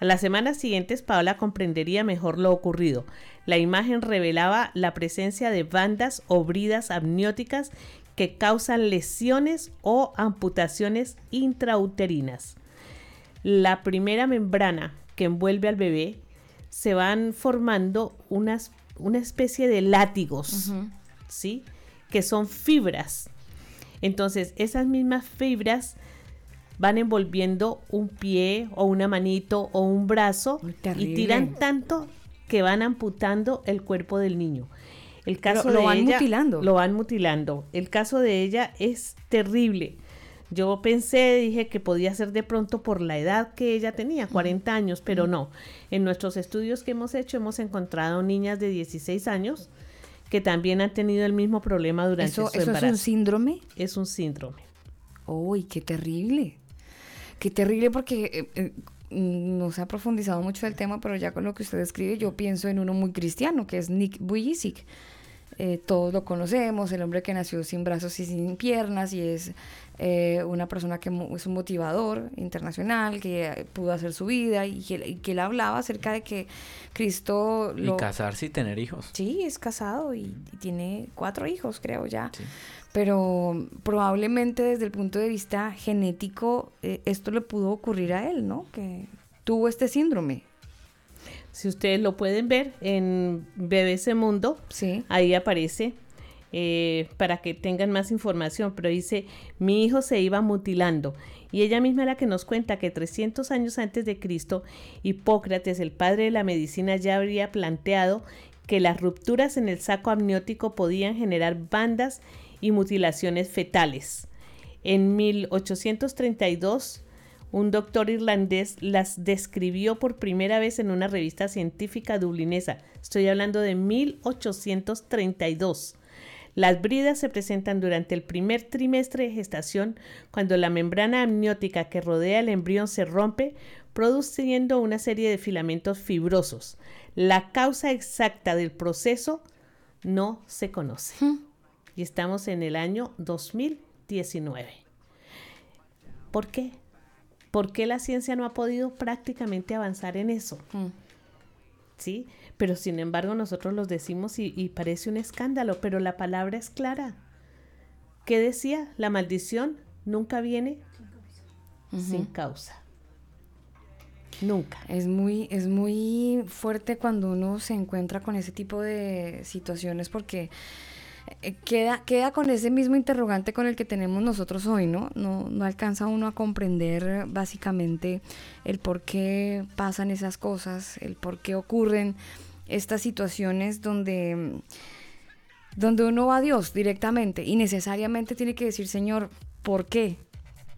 Speaker 8: Las semanas siguientes, Paola comprendería mejor lo ocurrido. La imagen revelaba la presencia de bandas o bridas amnióticas que causan lesiones o amputaciones intrauterinas. La primera membrana que envuelve al bebé se van formando unas, una especie de látigos, ¿sí? Que son fibras. Entonces, esas mismas fibras van envolviendo un pie o una manito o un brazo y tiran tanto que van amputando el cuerpo del niño. El caso
Speaker 4: lo,
Speaker 8: de
Speaker 4: van
Speaker 8: ella,
Speaker 4: mutilando.
Speaker 8: Lo van mutilando. El caso de ella es terrible. Yo pensé, dije que podía ser de pronto por la edad que ella tenía, 40 años, pero no. En nuestros estudios que hemos hecho hemos encontrado niñas de 16 años que también han tenido el mismo problema durante
Speaker 4: ¿Eso,
Speaker 8: su
Speaker 4: ¿Eso
Speaker 8: embarazo.
Speaker 4: es un síndrome?
Speaker 8: Es un síndrome.
Speaker 4: ¡Uy, qué terrible! Qué terrible porque eh, eh, no se ha profundizado mucho el tema, pero ya con lo que usted escribe yo pienso en uno muy cristiano, que es Nick Vujicic. Eh, todos lo conocemos, el hombre que nació sin brazos y sin piernas y es eh, una persona que es un motivador internacional, que pudo hacer su vida y que, y que él hablaba acerca de que Cristo...
Speaker 3: Lo... Y casarse y tener hijos.
Speaker 4: Sí, es casado y, y tiene cuatro hijos, creo ya. Sí. Pero probablemente desde el punto de vista genético eh, esto le pudo ocurrir a él, ¿no? Que tuvo este síndrome.
Speaker 8: Si ustedes lo pueden ver en BBC Mundo,
Speaker 4: sí.
Speaker 8: ahí aparece eh, para que tengan más información, pero dice, mi hijo se iba mutilando Y ella misma es la que nos cuenta que 300 años antes de Cristo, Hipócrates, el padre de la medicina, ya habría planteado que las rupturas en el saco amniótico podían generar bandas y mutilaciones fetales. En 1832, un doctor irlandés las describió por primera vez en una revista científica dublinesa. Estoy hablando de 1832. Las bridas se presentan durante el primer trimestre de gestación cuando la membrana amniótica que rodea el embrión se rompe, produciendo una serie de filamentos fibrosos. La causa exacta del proceso no se conoce. Y estamos en el año 2019. ¿Por qué? ¿Por qué la ciencia no ha podido prácticamente avanzar en eso? ¿sí? Pero sin embargo nosotros los decimos y, y, parece un escándalo, pero la palabra es clara. ¿Qué decía? La maldición nunca viene sin causa. Sin causa. Nunca.
Speaker 4: Es muy, es muy fuerte cuando uno se encuentra con ese tipo de situaciones porque queda, queda con ese mismo interrogante con el que tenemos nosotros hoy, ¿no? ¿no? No alcanza uno a comprender básicamente el por qué pasan esas cosas, el por qué ocurren estas situaciones donde, donde uno va a Dios directamente y necesariamente tiene que decir, Señor, ¿por qué?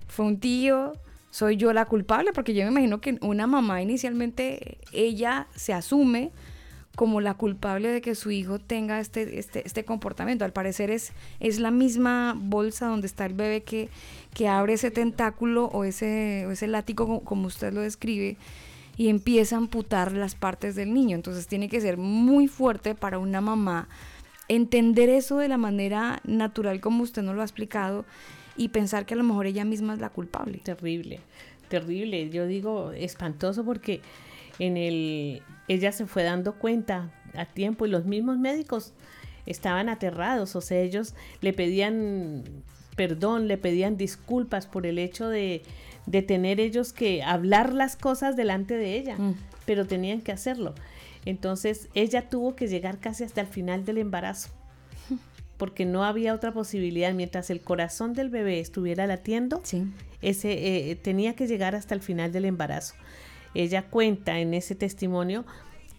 Speaker 4: ¿Fue un tío? ¿Soy yo la culpable? Porque yo me imagino que una mamá inicialmente, ella se asume como la culpable de que su hijo tenga este, este, este comportamiento. Al parecer es, es la misma bolsa donde está el bebé que, que abre ese tentáculo o ese, ese látigo, como usted lo describe, y empieza a amputar las partes del niño. Entonces tiene que ser muy fuerte para una mamá entender eso de la manera natural como usted nos lo ha explicado y pensar que a lo mejor ella misma es la culpable.
Speaker 8: Terrible, terrible. Yo digo espantoso porque en el ella se fue dando cuenta a tiempo y los mismos médicos estaban aterrados, o sea, ellos le pedían perdón, le pedían disculpas por el hecho de, de tener ellos que hablar las cosas delante de ella, mm. pero tenían que hacerlo. Entonces ella tuvo que llegar casi hasta el final del embarazo, porque no había otra posibilidad. Mientras el corazón del bebé estuviera latiendo,
Speaker 4: sí.
Speaker 8: ese, eh, tenía que llegar hasta el final del embarazo. Ella cuenta en ese testimonio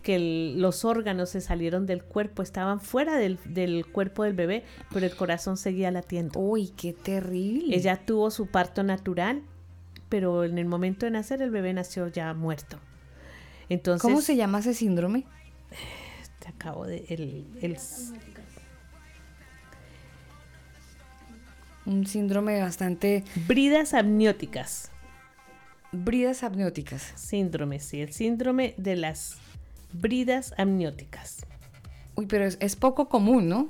Speaker 8: que el, los órganos se salieron del cuerpo, estaban fuera del, del, cuerpo del bebé, pero el corazón seguía latiendo.
Speaker 4: Uy, qué terrible.
Speaker 8: Ella tuvo su parto natural, pero en el momento de nacer el bebé nació ya muerto. Entonces,
Speaker 4: ¿Cómo se llama ese síndrome?
Speaker 8: Te acabo de... El, el,
Speaker 4: un síndrome bastante...
Speaker 8: Bridas amnióticas.
Speaker 4: Bridas amnióticas.
Speaker 8: Síndrome, sí, el síndrome de las bridas amnióticas.
Speaker 4: Uy, pero es, es poco común, ¿no?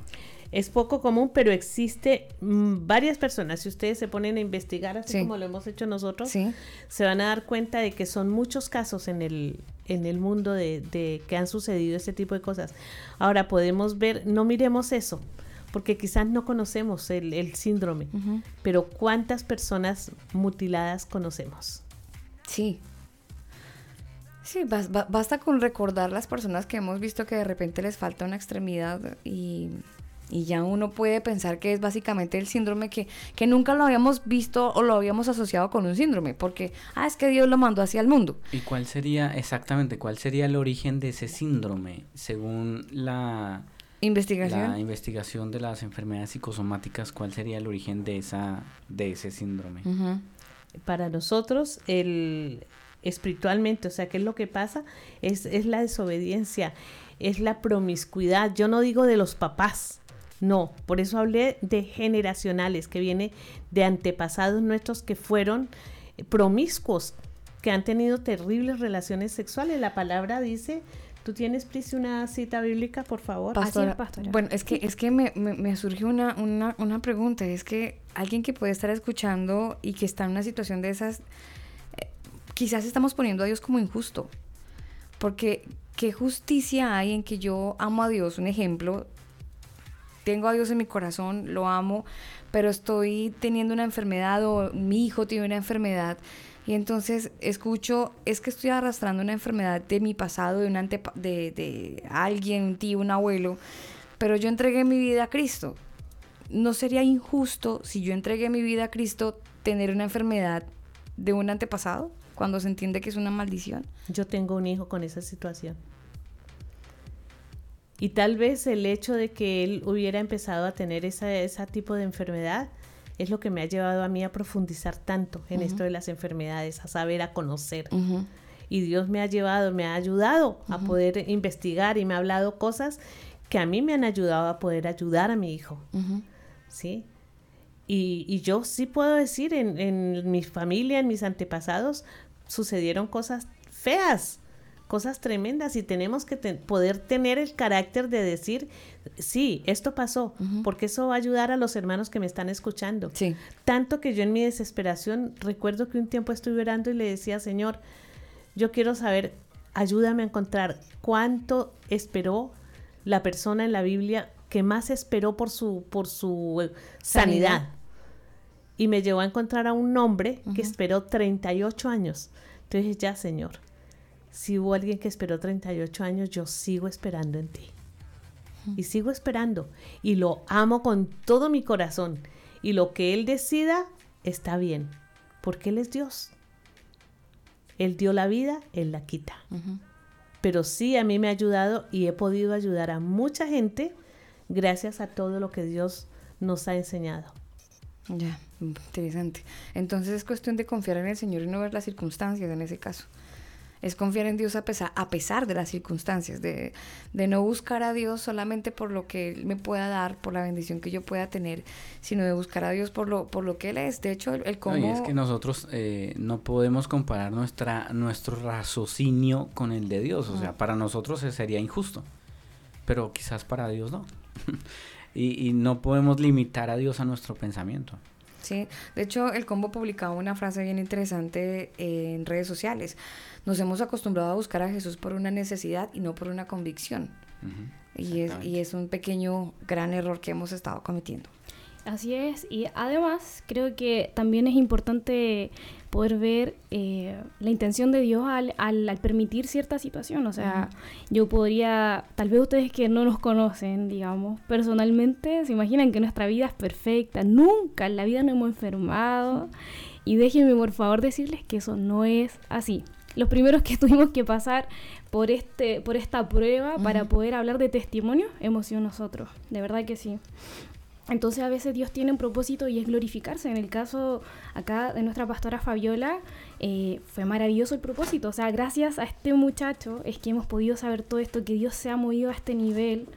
Speaker 8: Es poco común, pero existe mmm, varias personas. Si ustedes se ponen a investigar, así sí. como lo hemos hecho nosotros,
Speaker 4: sí.
Speaker 8: se van a dar cuenta de que son muchos casos en el, en el mundo de, de que han sucedido este tipo de cosas. Ahora podemos ver, no miremos eso, porque quizás no conocemos el, el síndrome, uh -huh. pero ¿cuántas personas mutiladas conocemos?
Speaker 4: Sí. Sí, basta con recordar las personas que hemos visto que de repente les falta una extremidad y, y ya uno puede pensar que es básicamente el síndrome que, que, nunca lo habíamos visto o lo habíamos asociado con un síndrome, porque, ah, es que Dios lo mandó hacia el mundo.
Speaker 3: ¿Y cuál sería exactamente, cuál sería el origen de ese síndrome según la
Speaker 4: investigación?
Speaker 3: La investigación de las enfermedades psicosomáticas, ¿cuál sería el origen de, esa, de ese síndrome?
Speaker 8: Uh -huh para nosotros el espiritualmente, o sea, ¿qué es lo que pasa? Es, es la desobediencia, es la promiscuidad. Yo no digo de los papás, no, por eso hablé de generacionales, que viene de antepasados nuestros que fueron promiscuos, que han tenido terribles relaciones sexuales. La palabra dice ¿Tú tienes, Pris, una cita bíblica, por favor?
Speaker 4: Pastora, pastora. Bueno, es que, es que me, me, me surgió una, una, una, pregunta. Es que alguien que puede estar escuchando y que está en una situación de esas, eh, quizás estamos poniendo a Dios como injusto. Porque, ¿qué justicia hay en que yo amo a Dios? Un ejemplo, tengo a Dios en mi corazón, lo amo, pero estoy teniendo una enfermedad o mi hijo tiene una enfermedad y entonces escucho, es que estoy arrastrando una enfermedad de mi pasado, de, un ante, de, de alguien, un tío, un abuelo, pero yo entregué mi vida a Cristo. ¿No sería injusto si yo entregué mi vida a Cristo tener una enfermedad de un antepasado cuando se entiende que es una maldición.
Speaker 8: Yo tengo un hijo con esa situación. Y tal vez el hecho de que él hubiera empezado a tener ese tipo de enfermedad es lo que me ha llevado a mí a profundizar tanto en esto de las enfermedades, a saber, a conocer. Y Dios me ha llevado, me ha ayudado a poder investigar y me ha hablado cosas que a mí me han ayudado a poder ayudar a mi hijo. ¿Sí? Y, y, yo sí puedo decir, en, en mi familia, en mis antepasados, sucedieron cosas feas cosas tremendas y tenemos que poder tener el carácter de decir, sí, esto pasó, porque eso va a ayudar a los hermanos que me están escuchando.
Speaker 4: Sí.
Speaker 8: Tanto que yo en mi desesperación recuerdo que un tiempo estuve orando y le decía, Señor, yo quiero saber, ayúdame a encontrar cuánto esperó la persona en la Biblia que más esperó por su, por su eh, sanidad. Y me llevó a encontrar a un hombre que esperó 38 años. Entonces ya, Señor, si hubo alguien que esperó 38 años, yo sigo esperando en ti. Y sigo esperando. Y lo amo con todo mi corazón. Y lo que Él decida está bien. Porque Él es Dios. Él dio la vida, Él la quita. Pero sí a mí me ha ayudado y he podido ayudar a mucha gente gracias a todo lo que Dios nos ha enseñado.
Speaker 4: Ya, interesante. Entonces es cuestión de confiar en el Señor y no ver las circunstancias en ese caso es confiar en Dios a pesar, a pesar de las circunstancias, de, no buscar a Dios solamente por lo que Él me pueda dar, por la bendición que yo pueda tener, sino de buscar a Dios por lo, por lo que Él es. De hecho, el, cómo...
Speaker 3: es que nosotros eh, no podemos comparar nuestra, nuestro raciocinio con el de Dios, o sea, para nosotros sería injusto, pero quizás para Dios no. y, y no podemos limitar a Dios a nuestro pensamiento.
Speaker 4: Sí, de hecho el combo publicaba una frase bien interesante en redes sociales. Nos hemos acostumbrado a buscar a Jesús por una necesidad y no por una convicción. y, es, y es un pequeño, gran error que hemos estado cometiendo.
Speaker 9: Así es, y además creo que también es importante poder ver eh, la intención de Dios al, al, permitir cierta situación. O sea, yo podría, tal vez ustedes que no nos conocen, digamos, personalmente, se imaginan que nuestra vida es perfecta, nunca en la vida nos hemos enfermado. Y déjenme por favor decirles que eso no es así. Los primeros que tuvimos que pasar por, este, por esta prueba para poder hablar de testimonio hemos sido nosotros, de verdad que sí. Entonces a veces Dios tiene un propósito y es glorificarse. En el caso acá de nuestra pastora Fabiola, eh, fue maravilloso el propósito. O sea, gracias a este muchacho es que hemos podido saber todo esto, que Dios se ha movido a este nivel,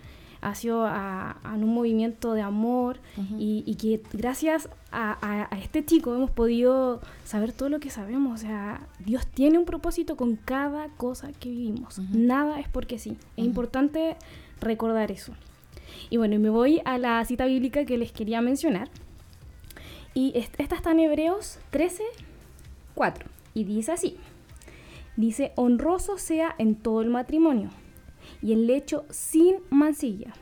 Speaker 9: ha sido a, un movimiento de amor y, que gracias a, este chico hemos podido saber todo lo que sabemos. O sea, Dios tiene un propósito con cada cosa que vivimos. Nada es porque sí. Es importante recordar eso. Y bueno, me voy a la cita bíblica que les quería mencionar. Y esta está en Hebreos 13, 4. Y dice así. Dice, honroso sea en todo el matrimonio y el lecho sin mancilla.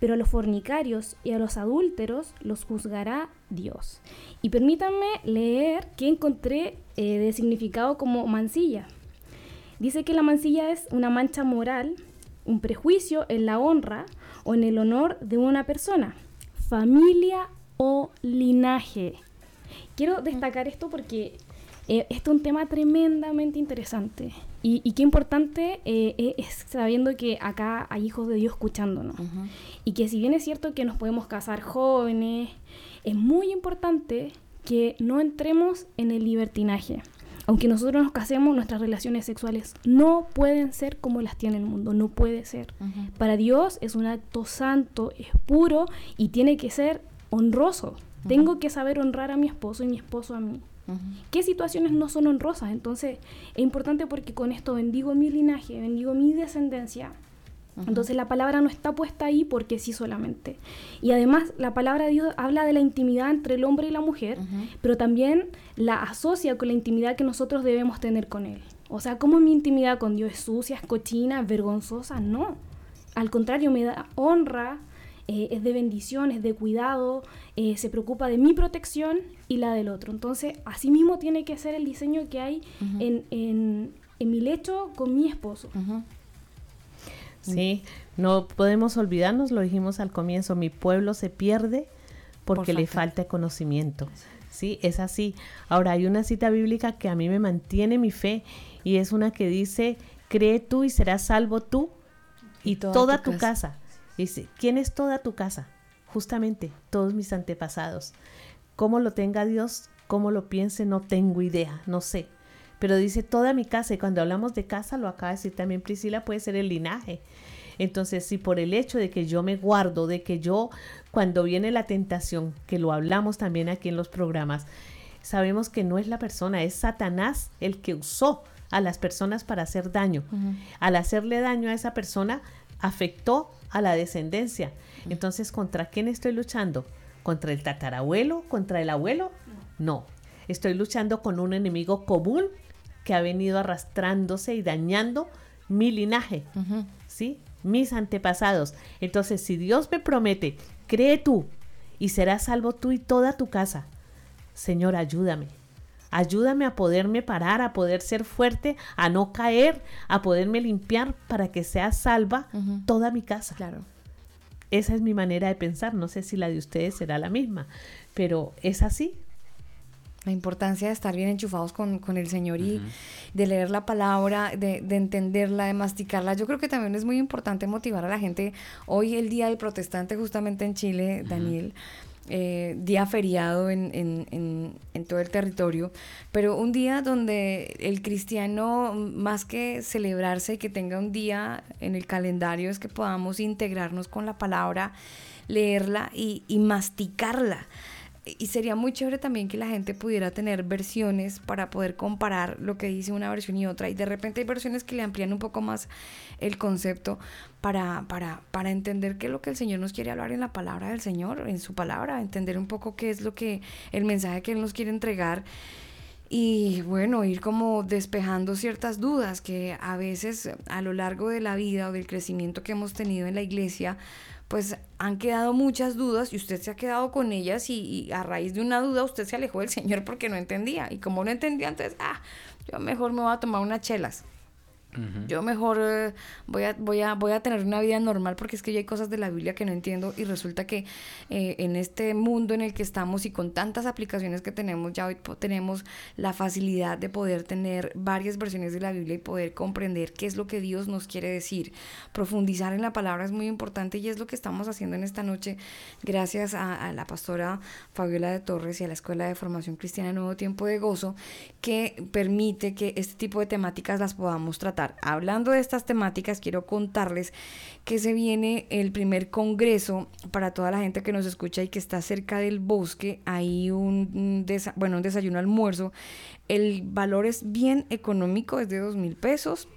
Speaker 9: Pero a los fornicarios y a los adúlteros los juzgará Dios. Y permítanme leer que encontré eh, de significado como mancilla. Dice que la mancilla es una mancha moral, un prejuicio en la honra o en el honor de una persona, familia o linaje. Quiero destacar esto porque eh, esto es un tema tremendamente interesante. Y, qué importante eh, es sabiendo que acá hay hijos de Dios escuchándonos. Y que si bien es cierto que nos podemos casar jóvenes, es muy importante que no entremos en el libertinaje aunque nosotros nos casemos, nuestras relaciones sexuales no pueden ser como las tiene el mundo, no puede ser. Para Dios es un acto santo, es puro y tiene que ser honroso. Tengo que saber honrar a mi esposo y mi esposo a mí. ¿Qué situaciones no son honrosas? Entonces es importante porque con esto bendigo mi linaje, bendigo mi descendencia, entonces la palabra no está puesta ahí porque sí solamente. Y además la palabra de Dios habla de la intimidad entre el hombre y la mujer, pero también la asocia con la intimidad que nosotros debemos tener con Él. O sea, ¿cómo mi intimidad con Dios es sucia, es cochina, es vergonzosa? No. Al contrario, me da honra, eh, es de bendición, es de cuidado, eh, se preocupa de mi protección y la del otro. Entonces, así mismo tiene que ser el diseño que hay en, en, en, mi lecho con mi esposo.
Speaker 8: Sí, no podemos olvidarnos, lo dijimos al comienzo, mi pueblo se pierde porque le falta conocimiento. Sí, es así. Ahora hay una cita bíblica que a mí me mantiene mi fe y es una que dice, cree tú y serás salvo tú y, toda, tu, casa. Dice, ¿quién es toda tu casa? Justamente todos mis antepasados. ¿Cómo lo tenga Dios? ¿Cómo lo piense? No tengo idea, no sé. Pero dice toda mi casa y cuando hablamos de casa, lo acaba de decir también Priscila, puede ser el linaje. Entonces, si por el hecho de que yo me guardo, de que yo, cuando viene la tentación, que lo hablamos también aquí en los programas, sabemos que no es la persona, es Satanás el que usó a las personas para hacer daño. Al hacerle daño a esa persona, afectó a la descendencia. Entonces, ¿contra quién estoy luchando? ¿Contra el tatarabuelo? ¿Contra el abuelo? No. Estoy luchando con un enemigo común que ha venido arrastrándose y dañando mi linaje, ¿sí? Mis antepasados. Entonces, si Dios me promete, cree tú y serás salvo tú y toda tu casa. Señor, ayúdame. Ayúdame a poderme parar, a poder ser fuerte, a no caer, a poderme limpiar para que sea salva toda mi casa.
Speaker 4: Claro.
Speaker 8: Esa es mi manera de pensar. No sé si la de ustedes será la misma, pero es así.
Speaker 4: La importancia de estar bien enchufados con, con el Señor y de leer la palabra, de, de, entenderla, de masticarla. Yo creo que también es muy importante motivar a la gente. Hoy, el Día del Protestante, justamente en Chile, Daniel, eh, día feriado en, en, en, en, todo el territorio, pero un día donde el cristiano, más que celebrarse y que tenga un día en el calendario, es que podamos integrarnos con la palabra, leerla y, y masticarla y sería muy chévere también que la gente pudiera tener versiones para poder comparar lo que dice una versión y otra. Y de repente hay versiones que le amplían un poco más el concepto para, para, para entender qué es lo que el Señor nos quiere hablar en la palabra del Señor, en su palabra, entender un poco qué es lo que el mensaje que Él nos quiere entregar. Y bueno, ir como despejando ciertas dudas que a veces a lo largo de la vida o del crecimiento que hemos tenido en la iglesia, pues han quedado muchas dudas y usted se ha quedado con ellas y, a raíz de una duda usted se alejó del Señor porque no entendía. Y como no entendía, entonces, ah, yo mejor me voy a tomar unas chelas. Yo mejor eh, voy, a, voy, a, voy a tener una vida normal porque es que ya hay cosas de la Biblia que no entiendo y resulta que eh, en este mundo en el que estamos y con tantas aplicaciones que tenemos, ya hoy tenemos la facilidad de poder tener varias versiones de la Biblia y poder comprender qué es lo que Dios nos quiere decir. Profundizar en la palabra es muy importante y es lo que estamos haciendo en esta noche. Gracias a, a la pastora Fabiola de Torres y a la Escuela de Formación Cristiana Nuevo Tiempo de Gozo que permite que este tipo de temáticas las podamos tratar Hablando de estas temáticas, quiero contarles que se viene el primer congreso para toda la gente que nos escucha y que está cerca del bosque. Hay un, bueno, un desayuno almuerzo. El valor es bien económico, es de dos mil pesos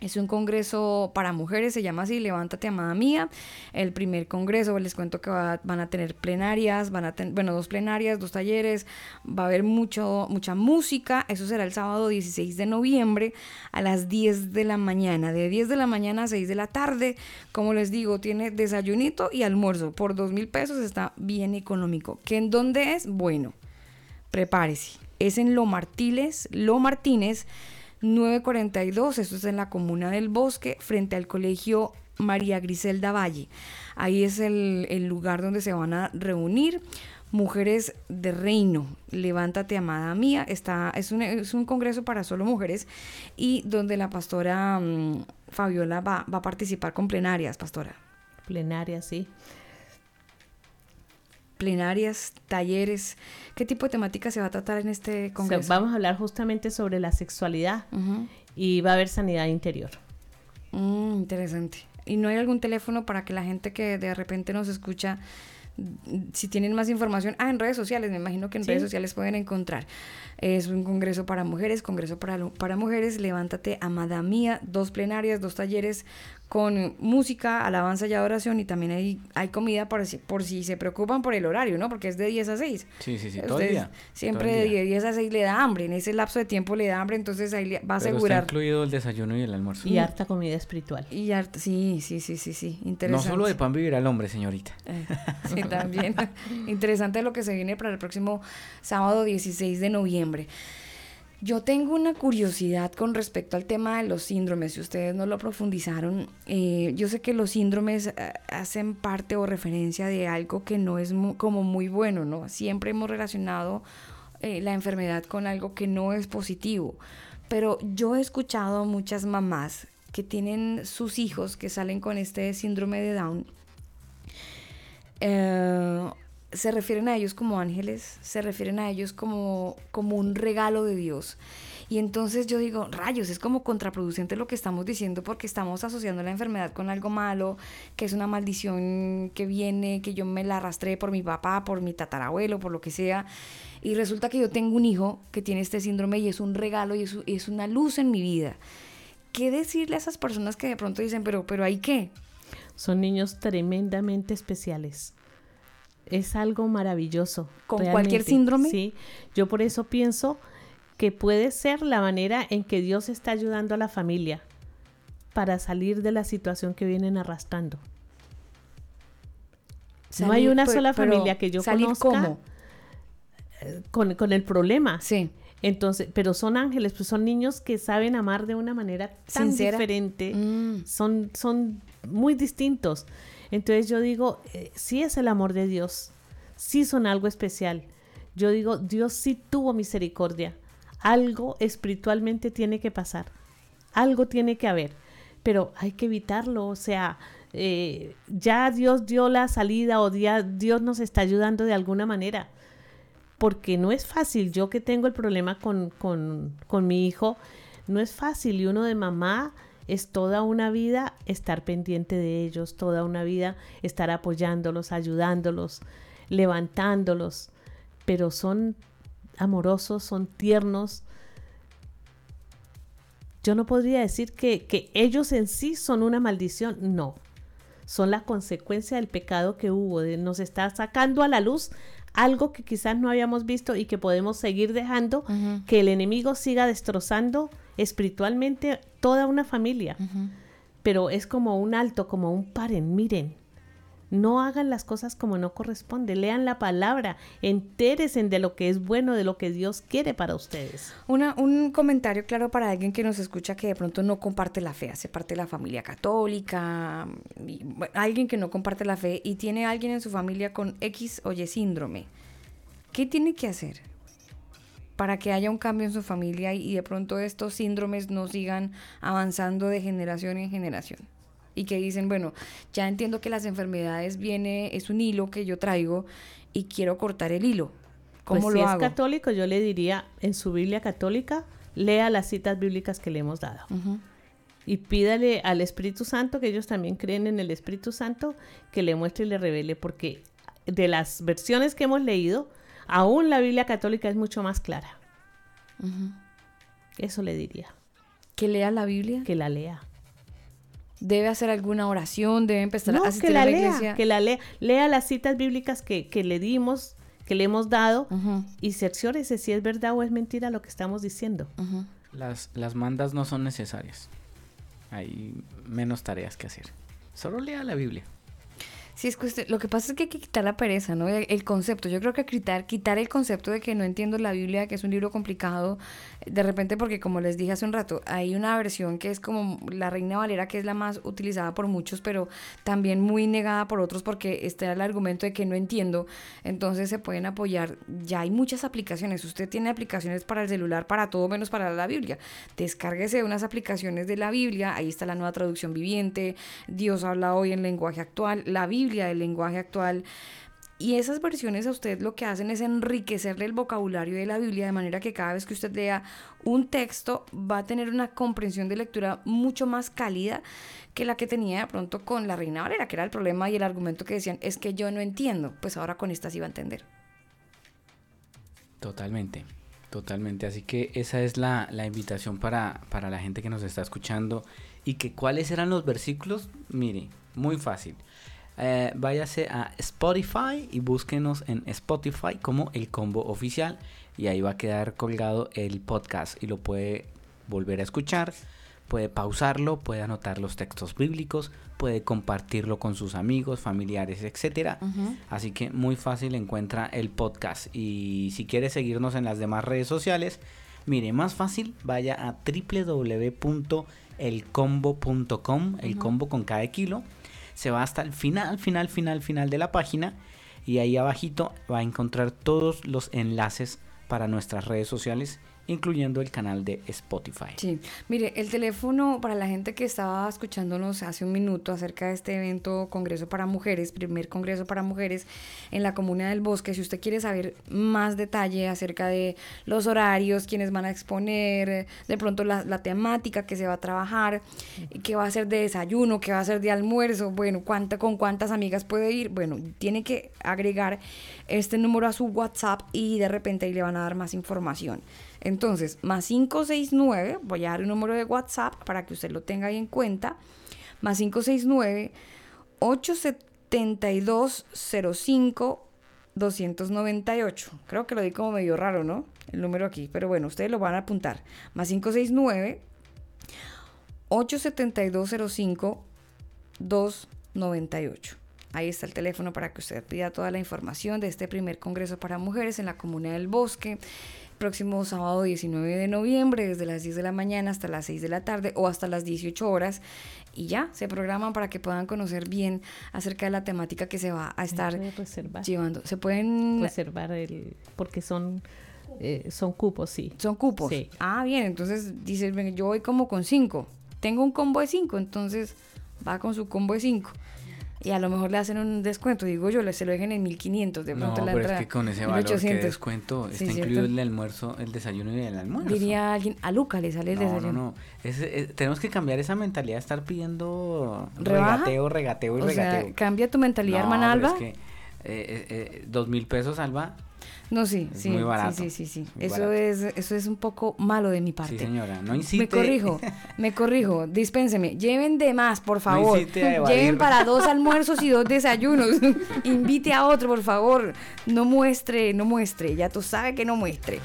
Speaker 4: es un congreso para mujeres, se llama así, Levántate, amada mía. El primer congreso, les cuento que van a tener plenarias, van a tener, bueno, dos plenarias, dos talleres, va a haber mucho, mucha música. Eso será el sábado 16 de noviembre a las 10 de la mañana, de 10 de la mañana a 6 de la tarde. Como les digo, tiene desayunito y almuerzo. Por dos mil pesos está bien económico. ¿Que en dónde es? Bueno, prepárese. Es en Lo Martínez, Lo Martínez 942, esto es en la comuna del Bosque, frente al colegio María Griselda Valle. Ahí es el, lugar donde se van a reunir mujeres de reino. Levántate, amada mía. Está, es, un, es un congreso para solo mujeres y donde la pastora mm, Fabiola va, va a participar con plenarias, pastora.
Speaker 8: Plenarias, sí
Speaker 4: plenarias, talleres. ¿Qué tipo de temática se va a tratar en este congreso?
Speaker 8: vamos a hablar justamente sobre la sexualidad y va a haber sanidad interior.
Speaker 4: Mm, interesante. ¿Y no hay algún teléfono para que la gente que de repente nos escucha, si tienen más información, ah, en redes sociales, me imagino que en redes sociales pueden encontrar. Es un congreso para mujeres, congreso para, para mujeres, levántate, amada mía, dos plenarias, dos talleres con música, alabanza y adoración y también hay, hay comida por si, por si se preocupan por el horario, ¿no? Porque es de 10 a 6.
Speaker 3: Sí, sí, sí, todo el día.
Speaker 4: Siempre de 10 a 6 le da hambre, en ese lapso de tiempo le da hambre, entonces ahí va a Pero asegurar.
Speaker 3: Está incluido el desayuno y el almuerzo.
Speaker 8: Y harta comida espiritual.
Speaker 4: Y harta, sí, sí, sí, sí, sí, interesante.
Speaker 3: No solo de pan vivir al hombre, señorita.
Speaker 4: Eh, sí, también. interesante lo que se viene para el próximo sábado 16 de noviembre. Yo tengo una curiosidad con respecto al tema de los síndromes, si ustedes no lo profundizaron. Eh, yo sé que los síndromes eh, hacen parte o referencia de algo que no es como muy bueno, ¿no? Siempre hemos relacionado eh, la enfermedad con algo que no es positivo. Pero yo he escuchado a muchas mamás que tienen sus hijos que salen con este síndrome de Down. Se refieren a ellos como ángeles, se refieren a ellos como, como un regalo de Dios. Y entonces yo digo, rayos, es como contraproducente lo que estamos diciendo porque estamos asociando la enfermedad con algo malo, que es una maldición que viene, que yo me la arrastré por mi papá, por mi tatarabuelo, por lo que sea. Y resulta que yo tengo un hijo que tiene este síndrome y es un regalo y es, una luz en mi vida. ¿Qué decirle a esas personas que de pronto dicen, pero, pero ¿hay qué?
Speaker 8: Son niños tremendamente especiales es algo maravilloso.
Speaker 4: ¿Con cualquier síndrome?
Speaker 8: Sí, yo por eso pienso que puede ser la manera en que Dios está ayudando a la familia para salir de la situación que vienen arrastrando. no hay una sola familia que yo conozca eh, Con, con, el problema.
Speaker 4: Sí.
Speaker 8: Entonces, pero son ángeles, pues son niños que saben amar de una manera tan diferente, mm. son, son muy distintos. Entonces yo digo, eh, sí es el amor de Dios, sí son algo especial. Yo digo, Dios sí tuvo misericordia. Algo espiritualmente tiene que pasar, algo tiene que haber, pero hay que evitarlo, o sea, eh, ya Dios dio la salida o Dios nos está ayudando de alguna manera, porque no es fácil, yo que tengo el problema con, con, con mi hijo, no es fácil y uno de mamá es toda una vida estar pendiente de ellos, toda una vida estar apoyándolos, ayudándolos, levantándolos, pero son amorosos, son tiernos. Yo no podría decir que, que ellos en sí son una maldición, no. Son la consecuencia del pecado que hubo, de, nos está sacando a la luz algo que quizás no habíamos visto y que podemos seguir dejando que el enemigo siga destrozando espiritualmente toda una familia. Pero es como un alto, como un paren, miren. No hagan las cosas como no corresponde. Lean la palabra, entéresen de lo que es bueno, de lo que Dios quiere para ustedes.
Speaker 4: Una, un comentario claro para alguien que nos escucha que de pronto no comparte la fe, hace parte de la familia católica, alguien que no comparte la fe y tiene a alguien en su familia con X o Y síndrome. ¿Qué tiene que hacer? Para que haya un cambio en su familia y de pronto estos síndromes no sigan avanzando de generación en generación. Y que dicen, bueno, ya entiendo que las enfermedades viene, es un hilo que yo traigo y quiero cortar el hilo. ¿Cómo
Speaker 8: pues
Speaker 4: lo
Speaker 8: si
Speaker 4: hago?
Speaker 8: es católico, yo le diría en su Biblia católica, lea las citas bíblicas que le hemos dado. Y pídale al Espíritu Santo, que ellos también creen en el Espíritu Santo, que le muestre y le revele, porque de las versiones que hemos leído, Aún la Biblia católica es mucho más clara. Eso le diría.
Speaker 4: ¿Que lea la Biblia?
Speaker 8: Que la lea.
Speaker 4: ¿Debe hacer alguna oración? ¿Debe empezar a asistir
Speaker 8: que la,
Speaker 4: a la
Speaker 8: lea,
Speaker 4: iglesia?
Speaker 8: Que la lea. Lea las citas bíblicas que, le dimos, que le hemos dado, y cerciórese si es verdad o es mentira lo que estamos diciendo.
Speaker 3: las, las mandas no son necesarias. Hay menos tareas que hacer. Solo lea la Biblia.
Speaker 4: Sí, es que lo que pasa es que hay que quitar la pereza, ¿no? El, concepto. Yo creo que quitar, quitar el concepto de que no entiendo la Biblia, que es un libro complicado, de repente, porque como les dije hace un rato, hay una versión que es como la Reina Valera, que es la más utilizada por muchos, pero también muy negada por otros, porque está el argumento de que no entiendo. Entonces se pueden apoyar. Ya hay muchas aplicaciones. Usted tiene aplicaciones para el celular, para todo menos para la Biblia. Descárguese unas aplicaciones de la Biblia. Ahí está la nueva traducción viviente. Dios habla hoy en lenguaje actual. La Biblia del lenguaje actual. Y esas versiones a usted lo que hacen es enriquecerle el vocabulario de la Biblia de manera que cada vez que usted lea un texto va a tener una comprensión de lectura mucho más cálida que la que tenía de pronto con la Reina Valera, que era el problema y el argumento que decían es que yo no entiendo. Pues ahora con esta sí va a entender.
Speaker 3: Totalmente, totalmente. Así que esa es la, la invitación para, para la gente que nos está escuchando. ¿Y que cuáles eran los versículos? Mire, muy fácil eh, váyase a Spotify y búsquenos en Spotify como el combo oficial y ahí va a quedar colgado el podcast y lo puede volver a escuchar, puede pausarlo, puede anotar los textos bíblicos, puede compartirlo con sus amigos, familiares, etcétera. Así que muy fácil encuentra el podcast y si quiere seguirnos en las demás redes sociales, Mire, más fácil, vaya a www.elcombo.com, el combo con cada kilo. Se va hasta el final, final, final, final de la página y ahí abajito va a encontrar todos los enlaces para nuestras redes sociales incluyendo el canal de Spotify.
Speaker 4: Sí, mire, el teléfono para la gente que estaba escuchándonos hace un minuto acerca de este evento Congreso para Mujeres, primer Congreso para Mujeres en la Comuna del Bosque, si usted quiere saber más detalle acerca de los horarios, quiénes van a exponer, de pronto la, la temática que se va a trabajar, qué va a ser de desayuno, qué va a ser de almuerzo, bueno, cuánta, con cuántas amigas puede ir, bueno, tiene que agregar este número a su WhatsApp y de repente ahí le van a dar más información. Entonces, más 569, voy a dar un número de WhatsApp para que usted lo tenga ahí en cuenta, más 569 872 05 298. Creo que lo di como medio raro, ¿no? El número aquí, pero bueno, ustedes lo van a apuntar. Más 569 872 05 298. Ahí está el teléfono para que usted pida toda la información de este primer Congreso para Mujeres en la Comuna del Bosque próximo sábado 19 de noviembre, desde las 10 de la mañana hasta las 6 de la tarde o hasta las 18 horas. Y ya, se programan para que puedan conocer bien acerca de la temática que se va a estar llevando. Se pueden
Speaker 8: reservar el, porque son eh, son cupos, sí.
Speaker 4: Son cupos. Sí. Ah, bien, entonces dices, yo voy como con 5. Tengo un combo de 5, entonces va con su combo de 5 y a lo mejor le hacen un descuento, digo yo, se lo dejen en 1500 de pronto
Speaker 3: no,
Speaker 4: la
Speaker 3: pero es que con ese valor que descuento está incluido el almuerzo, el desayuno y el almuerzo.
Speaker 4: Diría alguien, a Luca le sale el desayuno.
Speaker 3: No, no, tenemos que cambiar esa mentalidad de estar pidiendo regateo, regateo y o regateo. Sea,
Speaker 4: cambia tu mentalidad, hermana Alba. Es que,
Speaker 3: eh, eh, eh, dos mil pesos, Alba,
Speaker 4: no, sí, sí, muy barato. sí, sí, sí, Eso es, eso es un poco malo de mi parte.
Speaker 3: Sí, señora, no incite.
Speaker 4: Me corrijo, me corrijo, dispénseme. Lleven de más, por favor. No Lleven para dos almuerzos y dos desayunos. Invite a otro, por favor. No muestre, no muestre. Ya tú sabes que no muestre.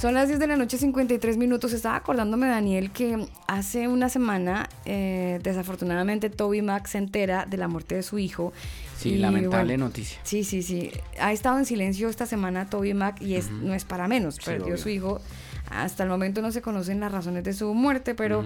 Speaker 4: Son las 10 de la noche, 53 minutos. Estaba acordándome, Daniel, que hace una semana, eh, desafortunadamente, Toby Mac se entera de la muerte de su hijo
Speaker 3: Sí, lamentable noticia.
Speaker 4: Sí, sí, sí. Ha estado en silencio esta semana Toby Mac y es, no es para menos. Perdió su hijo. Hasta el momento no se conocen las razones de su muerte, pero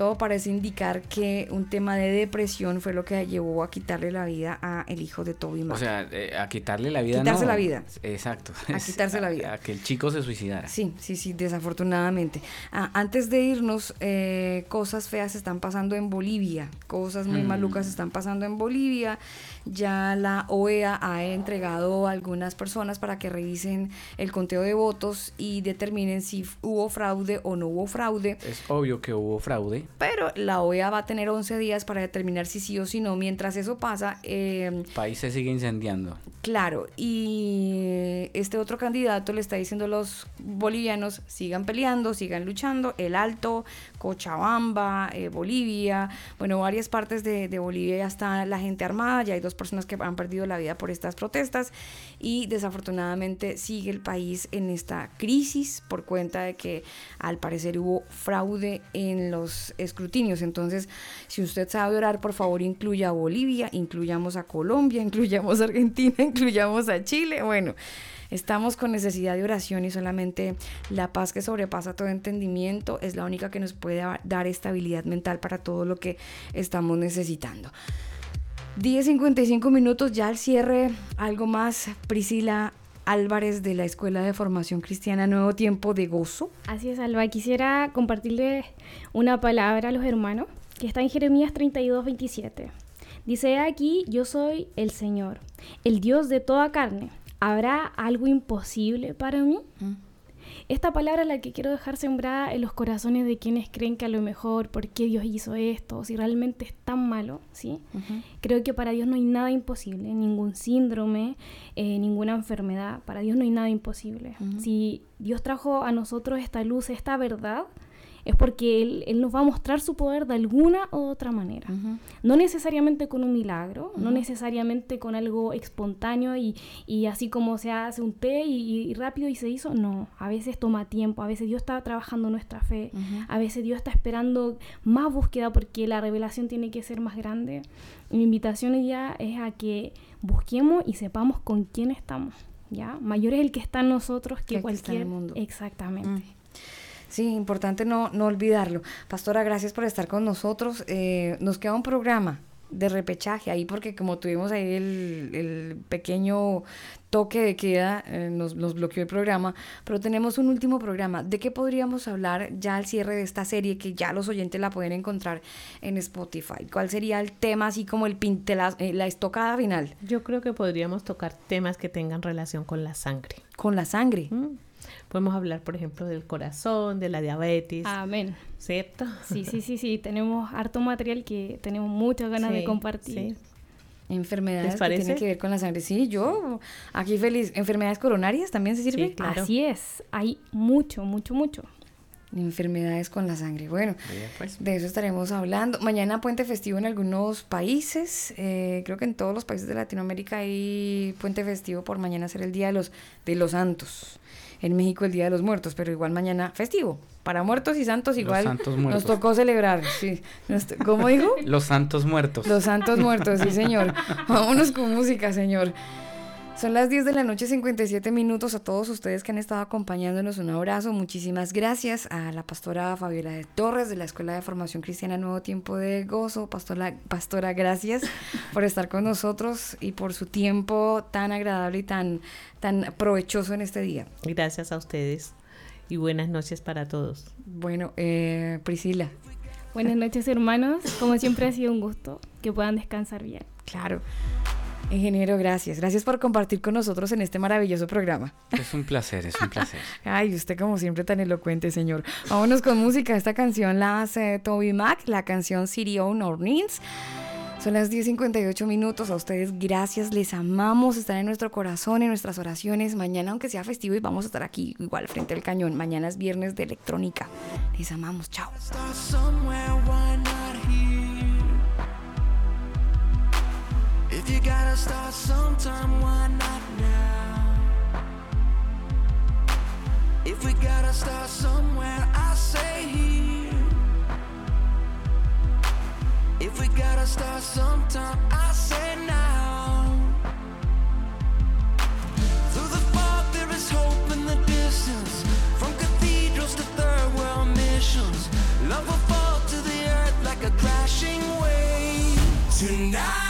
Speaker 4: todo parece indicar que un tema de depresión fue lo que llevó a quitarle la vida a el hijo de Toby Mac.
Speaker 3: O sea, eh, a quitarle la vida.
Speaker 4: Quitarse la vida.
Speaker 3: Exacto.
Speaker 4: A quitarse la vida.
Speaker 3: A, que el chico se suicidara.
Speaker 4: Sí, sí, sí, desafortunadamente. Ah, antes de irnos, eh, cosas feas están pasando en Bolivia. Cosas muy mm. malucas están pasando en Bolivia. Ya la OEA ha entregado a algunas personas para que revisen el conteo de votos y determinen si hubo fraude o no hubo fraude.
Speaker 3: Es obvio que hubo fraude.
Speaker 4: Pero la OEA va a tener 11 días para determinar si sí o si no. Mientras eso pasa...
Speaker 3: Eh, el país se sigue incendiando.
Speaker 4: Claro, y este otro candidato le está diciendo a los bolivianos, sigan peleando, sigan luchando. El Alto, Cochabamba, eh, Bolivia, bueno, varias partes de, de Bolivia ya está la gente armada, ya hay dos personas que han perdido la vida por estas protestas y desafortunadamente sigue el país en esta crisis por cuenta de que al parecer hubo fraude en los escrutinios. Entonces, si usted sabe orar, por favor incluya a Bolivia, incluyamos a Colombia, incluyamos a Argentina, incluyamos a Chile. Bueno. Estamos con necesidad de oración y solamente la paz que sobrepasa todo entendimiento es la única que nos puede dar estabilidad mental para todo lo que estamos necesitando. 10.55 minutos, ya al cierre, algo más, Priscila Álvarez de la Escuela de Formación Cristiana Nuevo Tiempo de Gozo.
Speaker 9: Así es, Alba. Quisiera compartirle una palabra a los hermanos que está en Jeremías 32, 27. Dice aquí, yo soy el Señor, el Dios de toda carne. ¿Habrá algo imposible para mí? Mm. Esta palabra es la que quiero dejar sembrada en los corazones de quienes creen que a lo mejor, ¿por qué Dios hizo esto? Si realmente es tan malo, ¿sí? Creo que para Dios no hay nada imposible, ningún síndrome, eh, ninguna enfermedad. Para Dios no hay nada imposible. Si Dios trajo a nosotros esta luz, esta verdad, es porque él, nos va a mostrar su poder de alguna u otra manera. No necesariamente con un milagro, no necesariamente con algo espontáneo y, así como se hace un té y, rápido y se hizo. No, a veces toma tiempo, a veces Dios está trabajando nuestra fe, a veces Dios está esperando más búsqueda porque la revelación tiene que ser más grande. Mi invitación ya es a que busquemos y sepamos con quién estamos. ¿ya? Mayor es el que está en nosotros que, cualquier...
Speaker 4: mundo.
Speaker 9: Exactamente.
Speaker 4: Sí, importante no, no olvidarlo. Pastora, gracias por estar con nosotros. Eh, nos queda un programa de repechaje ahí porque como tuvimos ahí el, el pequeño toque de queda, eh, nos, nos, bloqueó el programa, pero tenemos un último programa. ¿De qué podríamos hablar ya al cierre de esta serie que ya los oyentes la pueden encontrar en Spotify? ¿Cuál sería el tema así como el pinte, la, eh, la estocada final?
Speaker 8: Yo creo que podríamos tocar temas que tengan relación con la sangre.
Speaker 4: Con la sangre.
Speaker 8: ¿Mm? Podemos hablar, por ejemplo, del corazón, de la diabetes.
Speaker 9: Amén.
Speaker 8: ¿Cierto?
Speaker 9: Sí, sí, sí, sí. Tenemos harto material que tenemos muchas ganas
Speaker 8: Sí,
Speaker 9: de compartir.
Speaker 8: sí.
Speaker 4: Enfermedades
Speaker 8: ¿Les
Speaker 4: que
Speaker 8: parece?
Speaker 4: tienen que ver con la sangre. Sí, yo aquí feliz. ¿Enfermedades coronarias también se sirve?
Speaker 8: Sí, claro.
Speaker 9: Así es. Hay mucho, mucho, mucho.
Speaker 4: Enfermedades con la sangre. Bueno,
Speaker 3: pues.
Speaker 4: de eso estaremos hablando. Mañana puente festivo en algunos países. eh, creo que en todos los países de Latinoamérica hay puente festivo por mañana ser el Día de los, de los Santos. En México el Día de los Muertos, pero igual mañana festivo. Para muertos y santos
Speaker 3: Los
Speaker 4: igual
Speaker 3: santos
Speaker 4: nos tocó celebrar. Sí. ¿Cómo dijo?
Speaker 3: Los santos muertos.
Speaker 4: Los santos muertos, sí señor. Vámonos con música, señor. Son las 10 de la noche, 57 minutos. A todos ustedes que han estado acompañándonos, un abrazo. Muchísimas gracias a la pastora Fabiola de Torres de la Escuela de Formación Cristiana Nuevo Tiempo de Gozo. Pastora, pastora, gracias por estar con nosotros y por su tiempo tan agradable y tan, tan provechoso en este día.
Speaker 8: Gracias a ustedes y buenas noches para todos.
Speaker 4: Bueno, eh, Priscila,
Speaker 9: Buenas noches, hermanos. Como siempre ha sido un gusto que puedan descansar bien.
Speaker 4: claro. Ingeniero, gracias. Gracias por compartir con nosotros en este maravilloso programa.
Speaker 3: Es un placer, es un placer.
Speaker 4: Ay, usted como siempre tan elocuente, señor. Vámonos con música. Esta canción la hace Toby Mac, la canción City on Orleans. Son las 10.58 minutos. A ustedes, gracias. Les amamos. Están en nuestro corazón, en nuestras oraciones. Mañana, aunque sea festivo, y vamos a estar aquí igual frente al cañón. Mañana es viernes de electrónica. Les amamos. Chao.
Speaker 5: If you gotta start sometime, why not now? If we gotta start somewhere, I say here. If we gotta start sometime, I say now. Through the fog, there is hope in the distance. From cathedrals to third world missions, love will fall to the earth like a crashing wave. Tonight's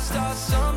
Speaker 5: start somewhere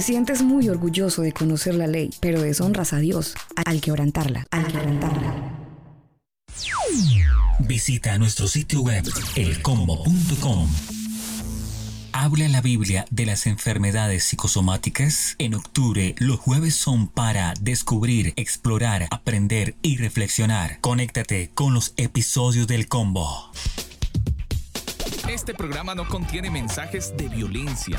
Speaker 4: Te sientes muy orgulloso de conocer la ley, pero deshonras a Dios al quebrantarla, al quebrantarla.
Speaker 6: Visita nuestro sitio web elcombo.com. Habla la Biblia de las enfermedades psicosomáticas. En octubre, los jueves son para descubrir, explorar, aprender y reflexionar. Conéctate con los episodios del combo.
Speaker 7: Este programa no contiene mensajes de violencia.